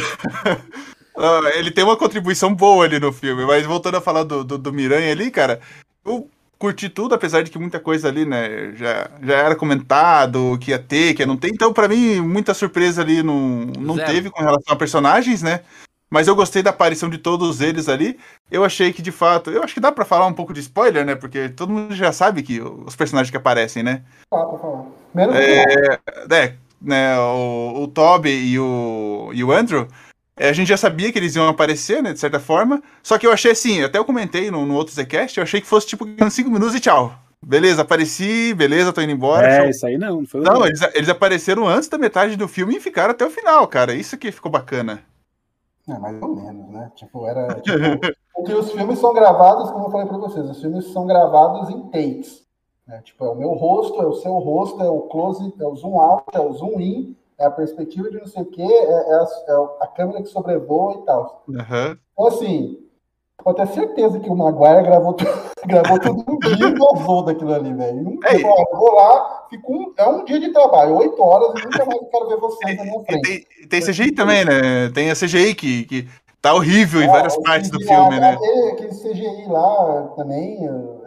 ele tem uma contribuição boa ali no filme, mas voltando a falar do, do, do Miranha ali, cara, o curti tudo, apesar de que muita coisa ali, né, já, já era comentado que ia ter, que ia não ter. Então, para mim, muita surpresa ali não, não teve com relação a personagens, né? Mas eu gostei da aparição de todos eles ali. Eu achei que, de fato, eu acho que dá para falar um pouco de spoiler, né? Porque todo mundo já sabe que os personagens que aparecem, né? Dá pra falar. Menos é, é, né, o, o Toby e o, e o Andrew é, a gente já sabia que eles iam aparecer, né, de certa forma. Só que eu achei assim, até eu comentei no, no outro Zcast, eu achei que fosse tipo 5 minutos e tchau. Beleza, apareci, beleza, tô indo embora. É, show. isso aí não. Não, foi não eles, eles apareceram antes da metade do filme e ficaram até o final, cara. Isso que ficou bacana. É, mais ou menos, né? Tipo, era. Tipo, porque os filmes são gravados, como eu falei pra vocês, os filmes são gravados em takes. Né? Tipo, é o meu rosto, é o seu rosto, é o close, é o zoom out, é o zoom in é a perspectiva de não sei o quê, é, é, a, é a, câmera que sobrevoa e tal. Uhum. Então, assim, pode ter certeza que o Maguire gravou, gravou tudo um dia e gozou daquilo ali, velho. É, eu vou lá, fico um, é um dia de trabalho, oito horas, e nunca mais quero ver vocês na minha frente. Tem, tem CGI também, né? Tem a CGI que, que Tá horrível em Ah, várias partes do filme, né? Aquele, aquele CGI lá também,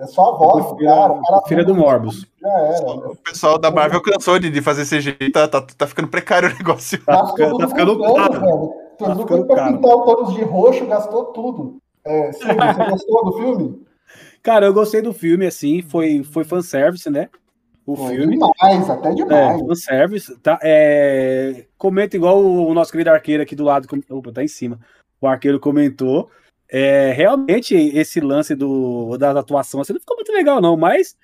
é só a voz do prefiro- cara. o cara prefiro a do Morbius. Já era. O pessoal da Marvel cansou de, de fazer CGI, tá, tá, tá ficando precário o negócio. Gastou ficando- tá ficando caro. velho. Tá ficando pra caro. pintar o Thanos de roxo, gastou tudo. É, você gostou do filme? Cara, eu gostei do filme, assim, foi, foi fanservice, né? O Foi filme. demais, até É, demais. fanservice. Tá, é, comenta igual o, o nosso querido arqueiro aqui do lado. Opa, tá em cima. O arqueiro comentou. É, realmente, esse lance do, da atuação assim, não ficou muito legal, não, mas.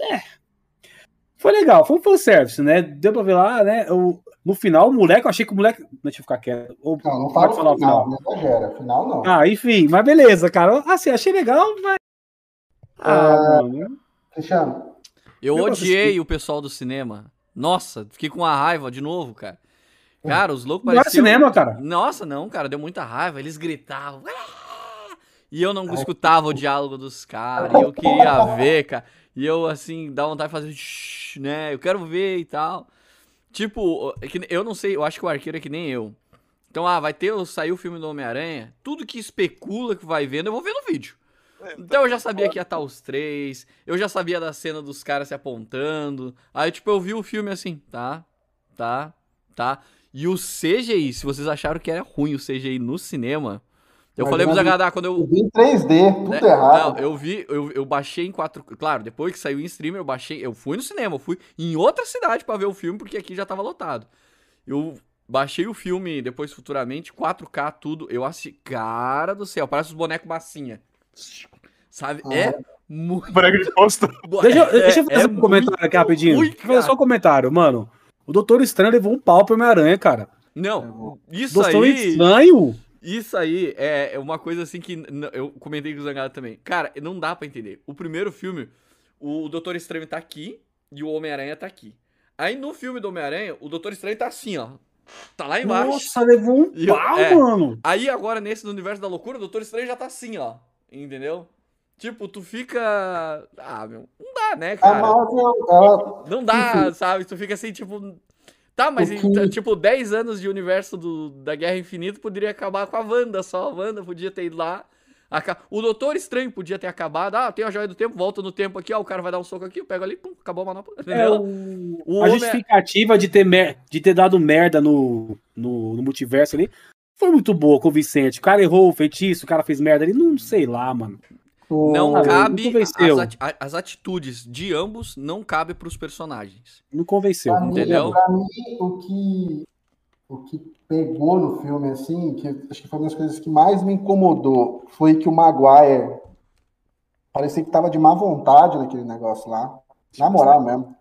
É. Foi legal, foi um fanservice, né? Deu pra ver lá, né? O, no final, o moleque, eu achei que o moleque. Deixa eu ficar quieto. Ou- Não, não fala o final, não exagera. Final não. Ah, enfim, mas beleza, cara. Assim, achei legal, mas. Ah, mano. Cristiano, Eu Eu odiei o pessoal do cinema. Nossa, fiquei com uma raiva de novo, cara. Cara, os loucos Não era pareciam... cinema, cara. Nossa, não, cara, deu muita raiva. Eles gritavam. "Ah!" E eu não escutava o diálogo dos caras. E eu queria ver, cara. E eu, assim, dá vontade de fazer. "Shh", né? Eu quero ver e tal. Tipo, é que eu não sei, eu acho que o arqueiro é que nem eu. Então, ah, vai ter, saiu o filme do Homem-Aranha. Tudo que especula que vai vendo, eu vou ver no vídeo. Então eu já sabia que ia estar os três, eu já sabia da cena dos caras se apontando. Aí, tipo, eu vi o filme assim, tá, tá, tá. E o CGI, se vocês acharam que era ruim o CGI no cinema, eu Mas falei pro Zagadá quando eu. eu vi em 3D, tudo né, errado. Não, eu vi, eu, eu baixei em 4 Claro, depois que saiu em streamer, eu baixei. Eu fui no cinema, eu fui em outra cidade pra ver o filme, porque aqui já tava lotado. Eu baixei o filme depois futuramente, 4K, tudo. Eu assisti. Cara do céu, parece os bonecos massinha. Sabe? É muito. Boneco de posto. Deixa, eu- é- deixa eu fazer é um comentário aqui rapidinho. ruim, fazer só um comentário, mano. O Doutor Estranho levou um pau pro Homem-Aranha, cara. Não, isso Doutor aí. Estranho? Isso aí é é uma coisa assim que eu comentei com o Zangado também. Cara, não dá pra entender. O primeiro filme, o Doutor Estranho tá aqui e o Homem-Aranha tá aqui. Aí no filme do Homem-Aranha, o Doutor Estranho tá assim, ó. Tá lá embaixo. Nossa, levou um E eu- pau, é. mano. Aí agora, nesse do universo da loucura, o Doutor Estranho já tá assim, ó. Entendeu? Tipo, tu fica. Ah, meu. Não dá, né, A cara? Marvel, ela, Não dá, sabe? Tu fica assim, tipo. Tá, mas que- tipo, 10 anos de universo do, da Guerra Infinita poderia acabar com a Wanda só. A Wanda podia ter ido lá. aca- O Doutor Estranho podia ter acabado. Ah, tem a joia do tempo, volta no tempo aqui, ó. O cara vai dar um soco aqui, eu pego ali, pum, acabou a manopla. É, o... O a homem- justificativa de ter, mer... de ter dado merda no, no, no multiverso ali foi muito boa com o Vicente. O cara errou o feitiço, o cara fez merda ali. Não sei lá, mano. O- Não Cara, cabe. não convenceu. As, as atitudes de ambos não cabem pros personagens. Não convenceu. Pra mim, Entendeu? pra mim, o que, o que pegou no filme, assim, que acho que foi uma das coisas que mais me incomodou, foi que o Maguire parecia que tava de má vontade naquele negócio lá. Na moral mesmo.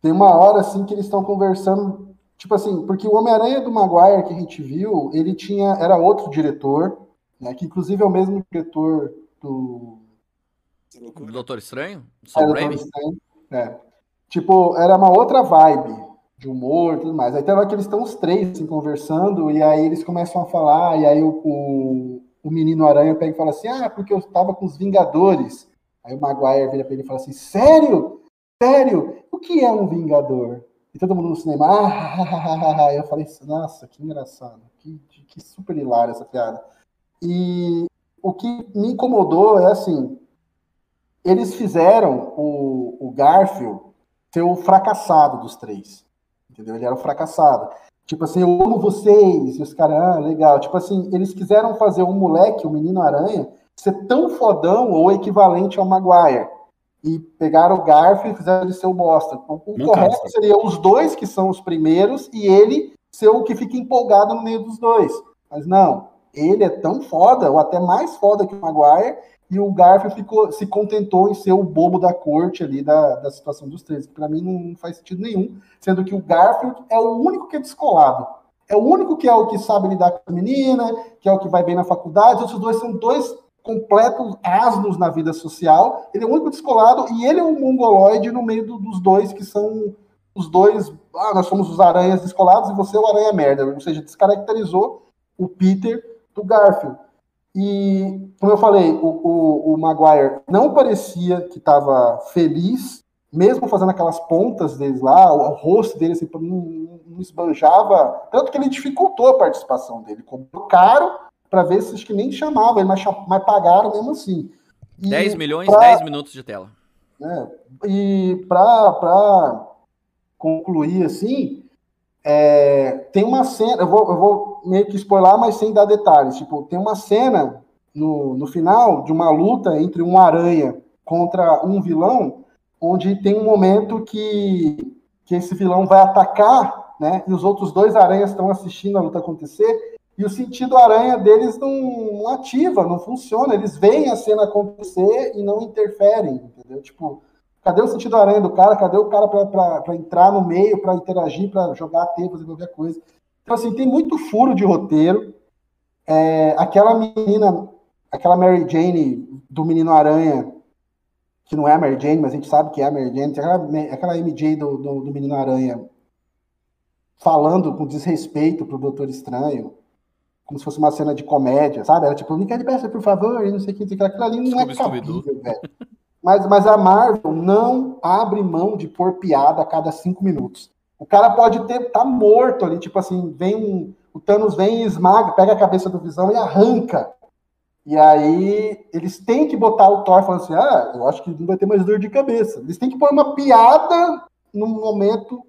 Tem uma hora, assim, que eles estão conversando, tipo assim, porque o Homem-Aranha do Maguire que a gente viu, ele tinha, era outro diretor, né, que inclusive é o mesmo diretor do O Doutor Estranho? é, Sam do Raimi? Doutor Estranho. É. Tipo, era uma outra vibe de humor e tudo mais. Aí tem hora que eles estão os três assim, conversando, e aí eles começam a falar, e aí o, o, o menino aranha pega e fala assim: Ah, porque eu tava com os Vingadores. Aí o Maguire vira pra ele e fala assim: Sério? Sério? O que é um Vingador? E todo mundo no cinema, ah, eu falei, nossa, que engraçado, que, que super hilário essa piada. E o que me incomodou é assim, eles fizeram o, o Garfield ser o fracassado dos três. Entendeu? Ele era o fracassado. Tipo assim, eu amo vocês. E os caras, ah, legal. Tipo assim, eles quiseram fazer um moleque, o um menino aranha, ser tão fodão ou equivalente ao Maguire. E pegaram o Garfield e fizeram ele ser o bosta. O, o Não correto cansa. seria os dois que são os primeiros e ele ser o que fica empolgado no meio dos dois. Mas não, ele é tão foda, ou até mais foda que o Maguire, e o Garfield ficou, se contentou em ser o bobo da corte ali da, da situação dos três, que pra mim não faz sentido nenhum, sendo que o Garfield é o único que é descolado. É o único que é o que sabe lidar com a menina, que é o que vai bem na faculdade, os dois são dois completos asnos na vida social. Ele é o único descolado e ele é um mongoloide no meio do- dos dois que são os dois. Ah, nós somos os aranhas descolados e você é o aranha merda. Ou seja, descaracterizou o Peter do Garfield. E, como eu falei, o, o, o Maguire não parecia que estava feliz, mesmo fazendo aquelas pontas deles lá, o, o rosto dele assim, não, não esbanjava. Tanto que ele dificultou a participação dele. Cobrou caro para ver se acho que nem chamavam, mas, mas pagaram mesmo assim. E 10 milhões, pra, 10 minutos de tela. Né, e para concluir assim, é, tem uma cena, eu vou, eu vou meio que spoiler, mas sem dar detalhes. Tipo, tem uma cena no, no final de uma luta entre um aranha contra um vilão, onde tem um momento que, que esse vilão vai atacar, né? E os outros dois aranhas estão assistindo a luta acontecer, e o sentido aranha deles não, não ativa, não funciona. Eles veem a cena acontecer e não interferem, entendeu? Tipo, Cadê o sentido aranha do cara? Cadê o cara para entrar no meio, para interagir, para jogar tempo, fazer qualquer coisa? Então, assim, tem muito furo de roteiro. É, aquela menina, aquela Mary Jane do Menino Aranha, que não é a Mary Jane, mas a gente sabe que é a Mary Jane, aquela, aquela MJ do, do, do Menino Aranha falando com desrespeito pro Doutor Estranho, como se fosse uma cena de comédia, sabe? Era tipo, me quer de peça, por favor, e não sei o que, aquilo ali não é cabível, velho. Mas, mas a Marvel não abre mão de pôr piada a cada cinco minutos. O cara pode ter tá morto ali, tipo assim, vem o Thanos vem e esmaga, pega a cabeça do Visão e arranca. E aí eles têm que botar o Thor falando assim: "Ah, eu acho que não vai ter mais dor de cabeça". Eles têm que pôr uma piada no momento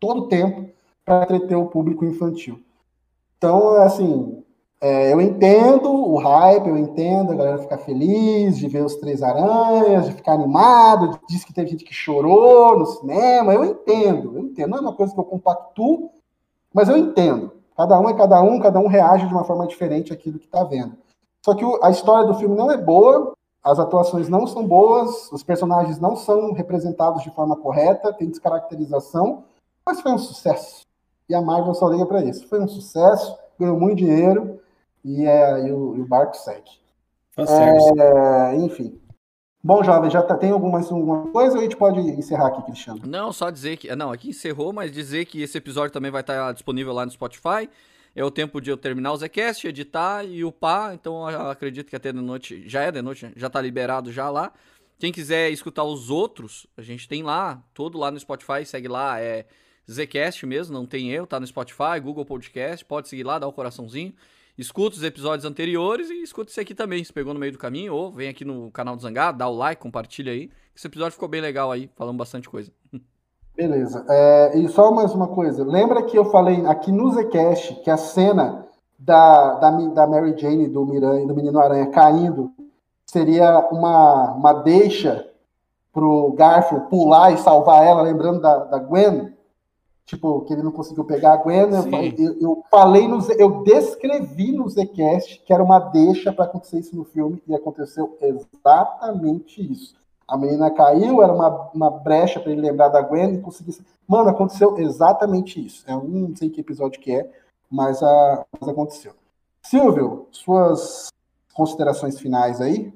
todo tempo para entreter o público infantil. Então, assim, é, eu entendo o hype, eu entendo a galera ficar feliz de ver os Três Aranhas, de ficar animado, diz que teve gente que chorou no cinema, eu entendo, eu entendo. Não é uma coisa que eu compactuo, mas eu entendo. Cada um é cada um, cada um reage de uma forma diferente àquilo que está vendo. Só que a história do filme não é boa, as atuações não são boas, os personagens não são representados de forma correta, tem descaracterização, mas foi um sucesso. E a Marvel só liga para isso. Foi um sucesso, ganhou muito dinheiro e, é, e, o, e o barco segue. Tá é, enfim. Bom, jovem, já tá, tem alguma, alguma coisa ou a gente pode encerrar aqui, Cristiano? Não, só dizer que. Não, aqui encerrou, mas dizer que esse episódio também vai estar disponível lá no Spotify. É o tempo de eu terminar o Zcast, editar e upar. Então eu acredito que até de noite. Já é de noite, já tá liberado já lá. Quem quiser escutar os outros, a gente tem lá, todo lá no Spotify, segue lá, é Zcast mesmo, não tem eu, tá no Spotify, Google Podcast, pode seguir lá, dá um coraçãozinho escuta os episódios anteriores e escuta esse aqui também, se pegou no meio do caminho, ou vem aqui no canal do Zangado, dá o like, compartilha aí. Esse episódio ficou bem legal aí, falando bastante coisa. Beleza. É, e só mais uma coisa. Lembra que eu falei aqui no Zcast que a cena da, da, da Mary Jane do Miranha, do Menino Aranha caindo seria uma, uma deixa pro Garfield pular e salvar ela, lembrando da, da Gwen? Tipo, que ele não conseguiu pegar a Gwen. Eu, eu, falei, no, eu descrevi no Zcast que era uma deixa para acontecer isso no filme e aconteceu exatamente isso. A menina caiu, era uma, uma brecha para ele lembrar da Gwen e conseguir. Mano, aconteceu exatamente isso. Eu não sei que episódio que é, mas, a, mas aconteceu. Silvio, suas considerações finais aí?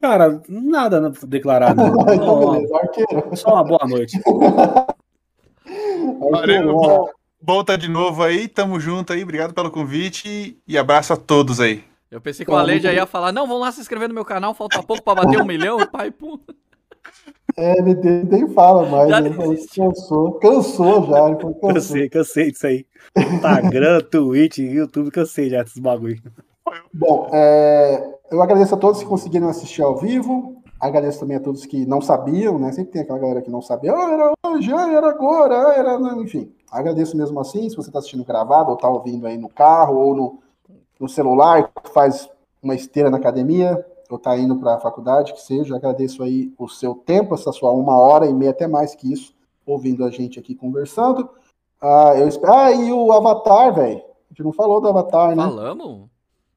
Cara, nada declarado. então, beleza, arqueiro. Só uma boa noite. Valeu, tá de novo aí, tamo junto aí, obrigado pelo convite e abraço a todos aí. Eu pensei que o Ale já ia falar, não, vamos lá se inscrever no meu canal, falta pouco pra bater um milhão, pai, pum. É, ele nem fala mais, já né? cansou, cansou já. Cansou. Cansei, cansei disso aí. Instagram, Twitch, YouTube, cansei já desses bagulho. Bom, é, eu agradeço a todos que conseguiram assistir ao vivo. Agradeço também a todos que não sabiam, né? Sempre tem aquela galera que não sabia, ah, era hoje, ah, era agora, ah, era. Enfim, agradeço mesmo assim. Se você está assistindo gravado, ou está ouvindo aí no carro, ou no, no celular, faz uma esteira na academia, ou está indo para a faculdade, que seja, agradeço aí o seu tempo, essa sua uma hora e meia, até mais que isso, ouvindo a gente aqui conversando. Ah, eu espero... ah e o Avatar, velho. A gente não falou do Avatar, né? Falamos?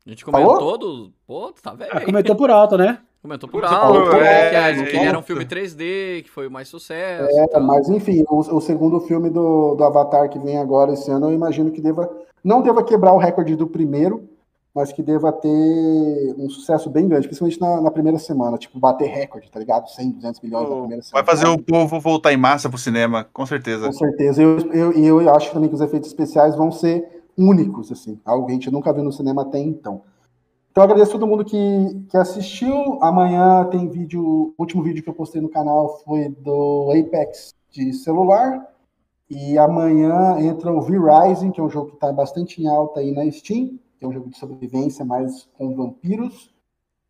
A gente comentou Falou? do. Pô, tá velho. Ah, comentou por alto, né? Comentou por alto, é, que, é, que, ele era um filme 3D, que foi o mais sucesso. É, mas enfim, o, o, segundo filme do, do Avatar que vem agora esse ano, eu imagino que deva. Não deva quebrar o recorde do primeiro, mas que deva ter um sucesso bem grande, principalmente na, na primeira semana, tipo, bater recorde, tá ligado? 100, 200 milhões na primeira semana. Vai fazer o povo voltar em massa pro cinema, com certeza. Com certeza. E eu, eu, eu acho também que os efeitos especiais vão ser únicos, assim, algo que a gente nunca viu no cinema até então. Então agradeço a todo mundo que, que assistiu. Amanhã tem vídeo, o último vídeo que eu postei no canal foi do Apex de celular. E amanhã entra o V-Rising, que é um jogo que está bastante em alta aí na Steam. ter um jogo de sobrevivência mais com vampiros.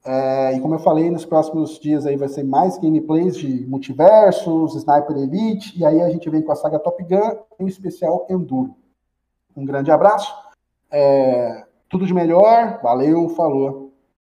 É, e como eu falei, nos próximos dias aí vai ser mais gameplays de multiversos, Sniper Elite, e aí a gente vem com a saga Top Gun e o especial Enduro. Um grande abraço, é, tudo de melhor, valeu, falou.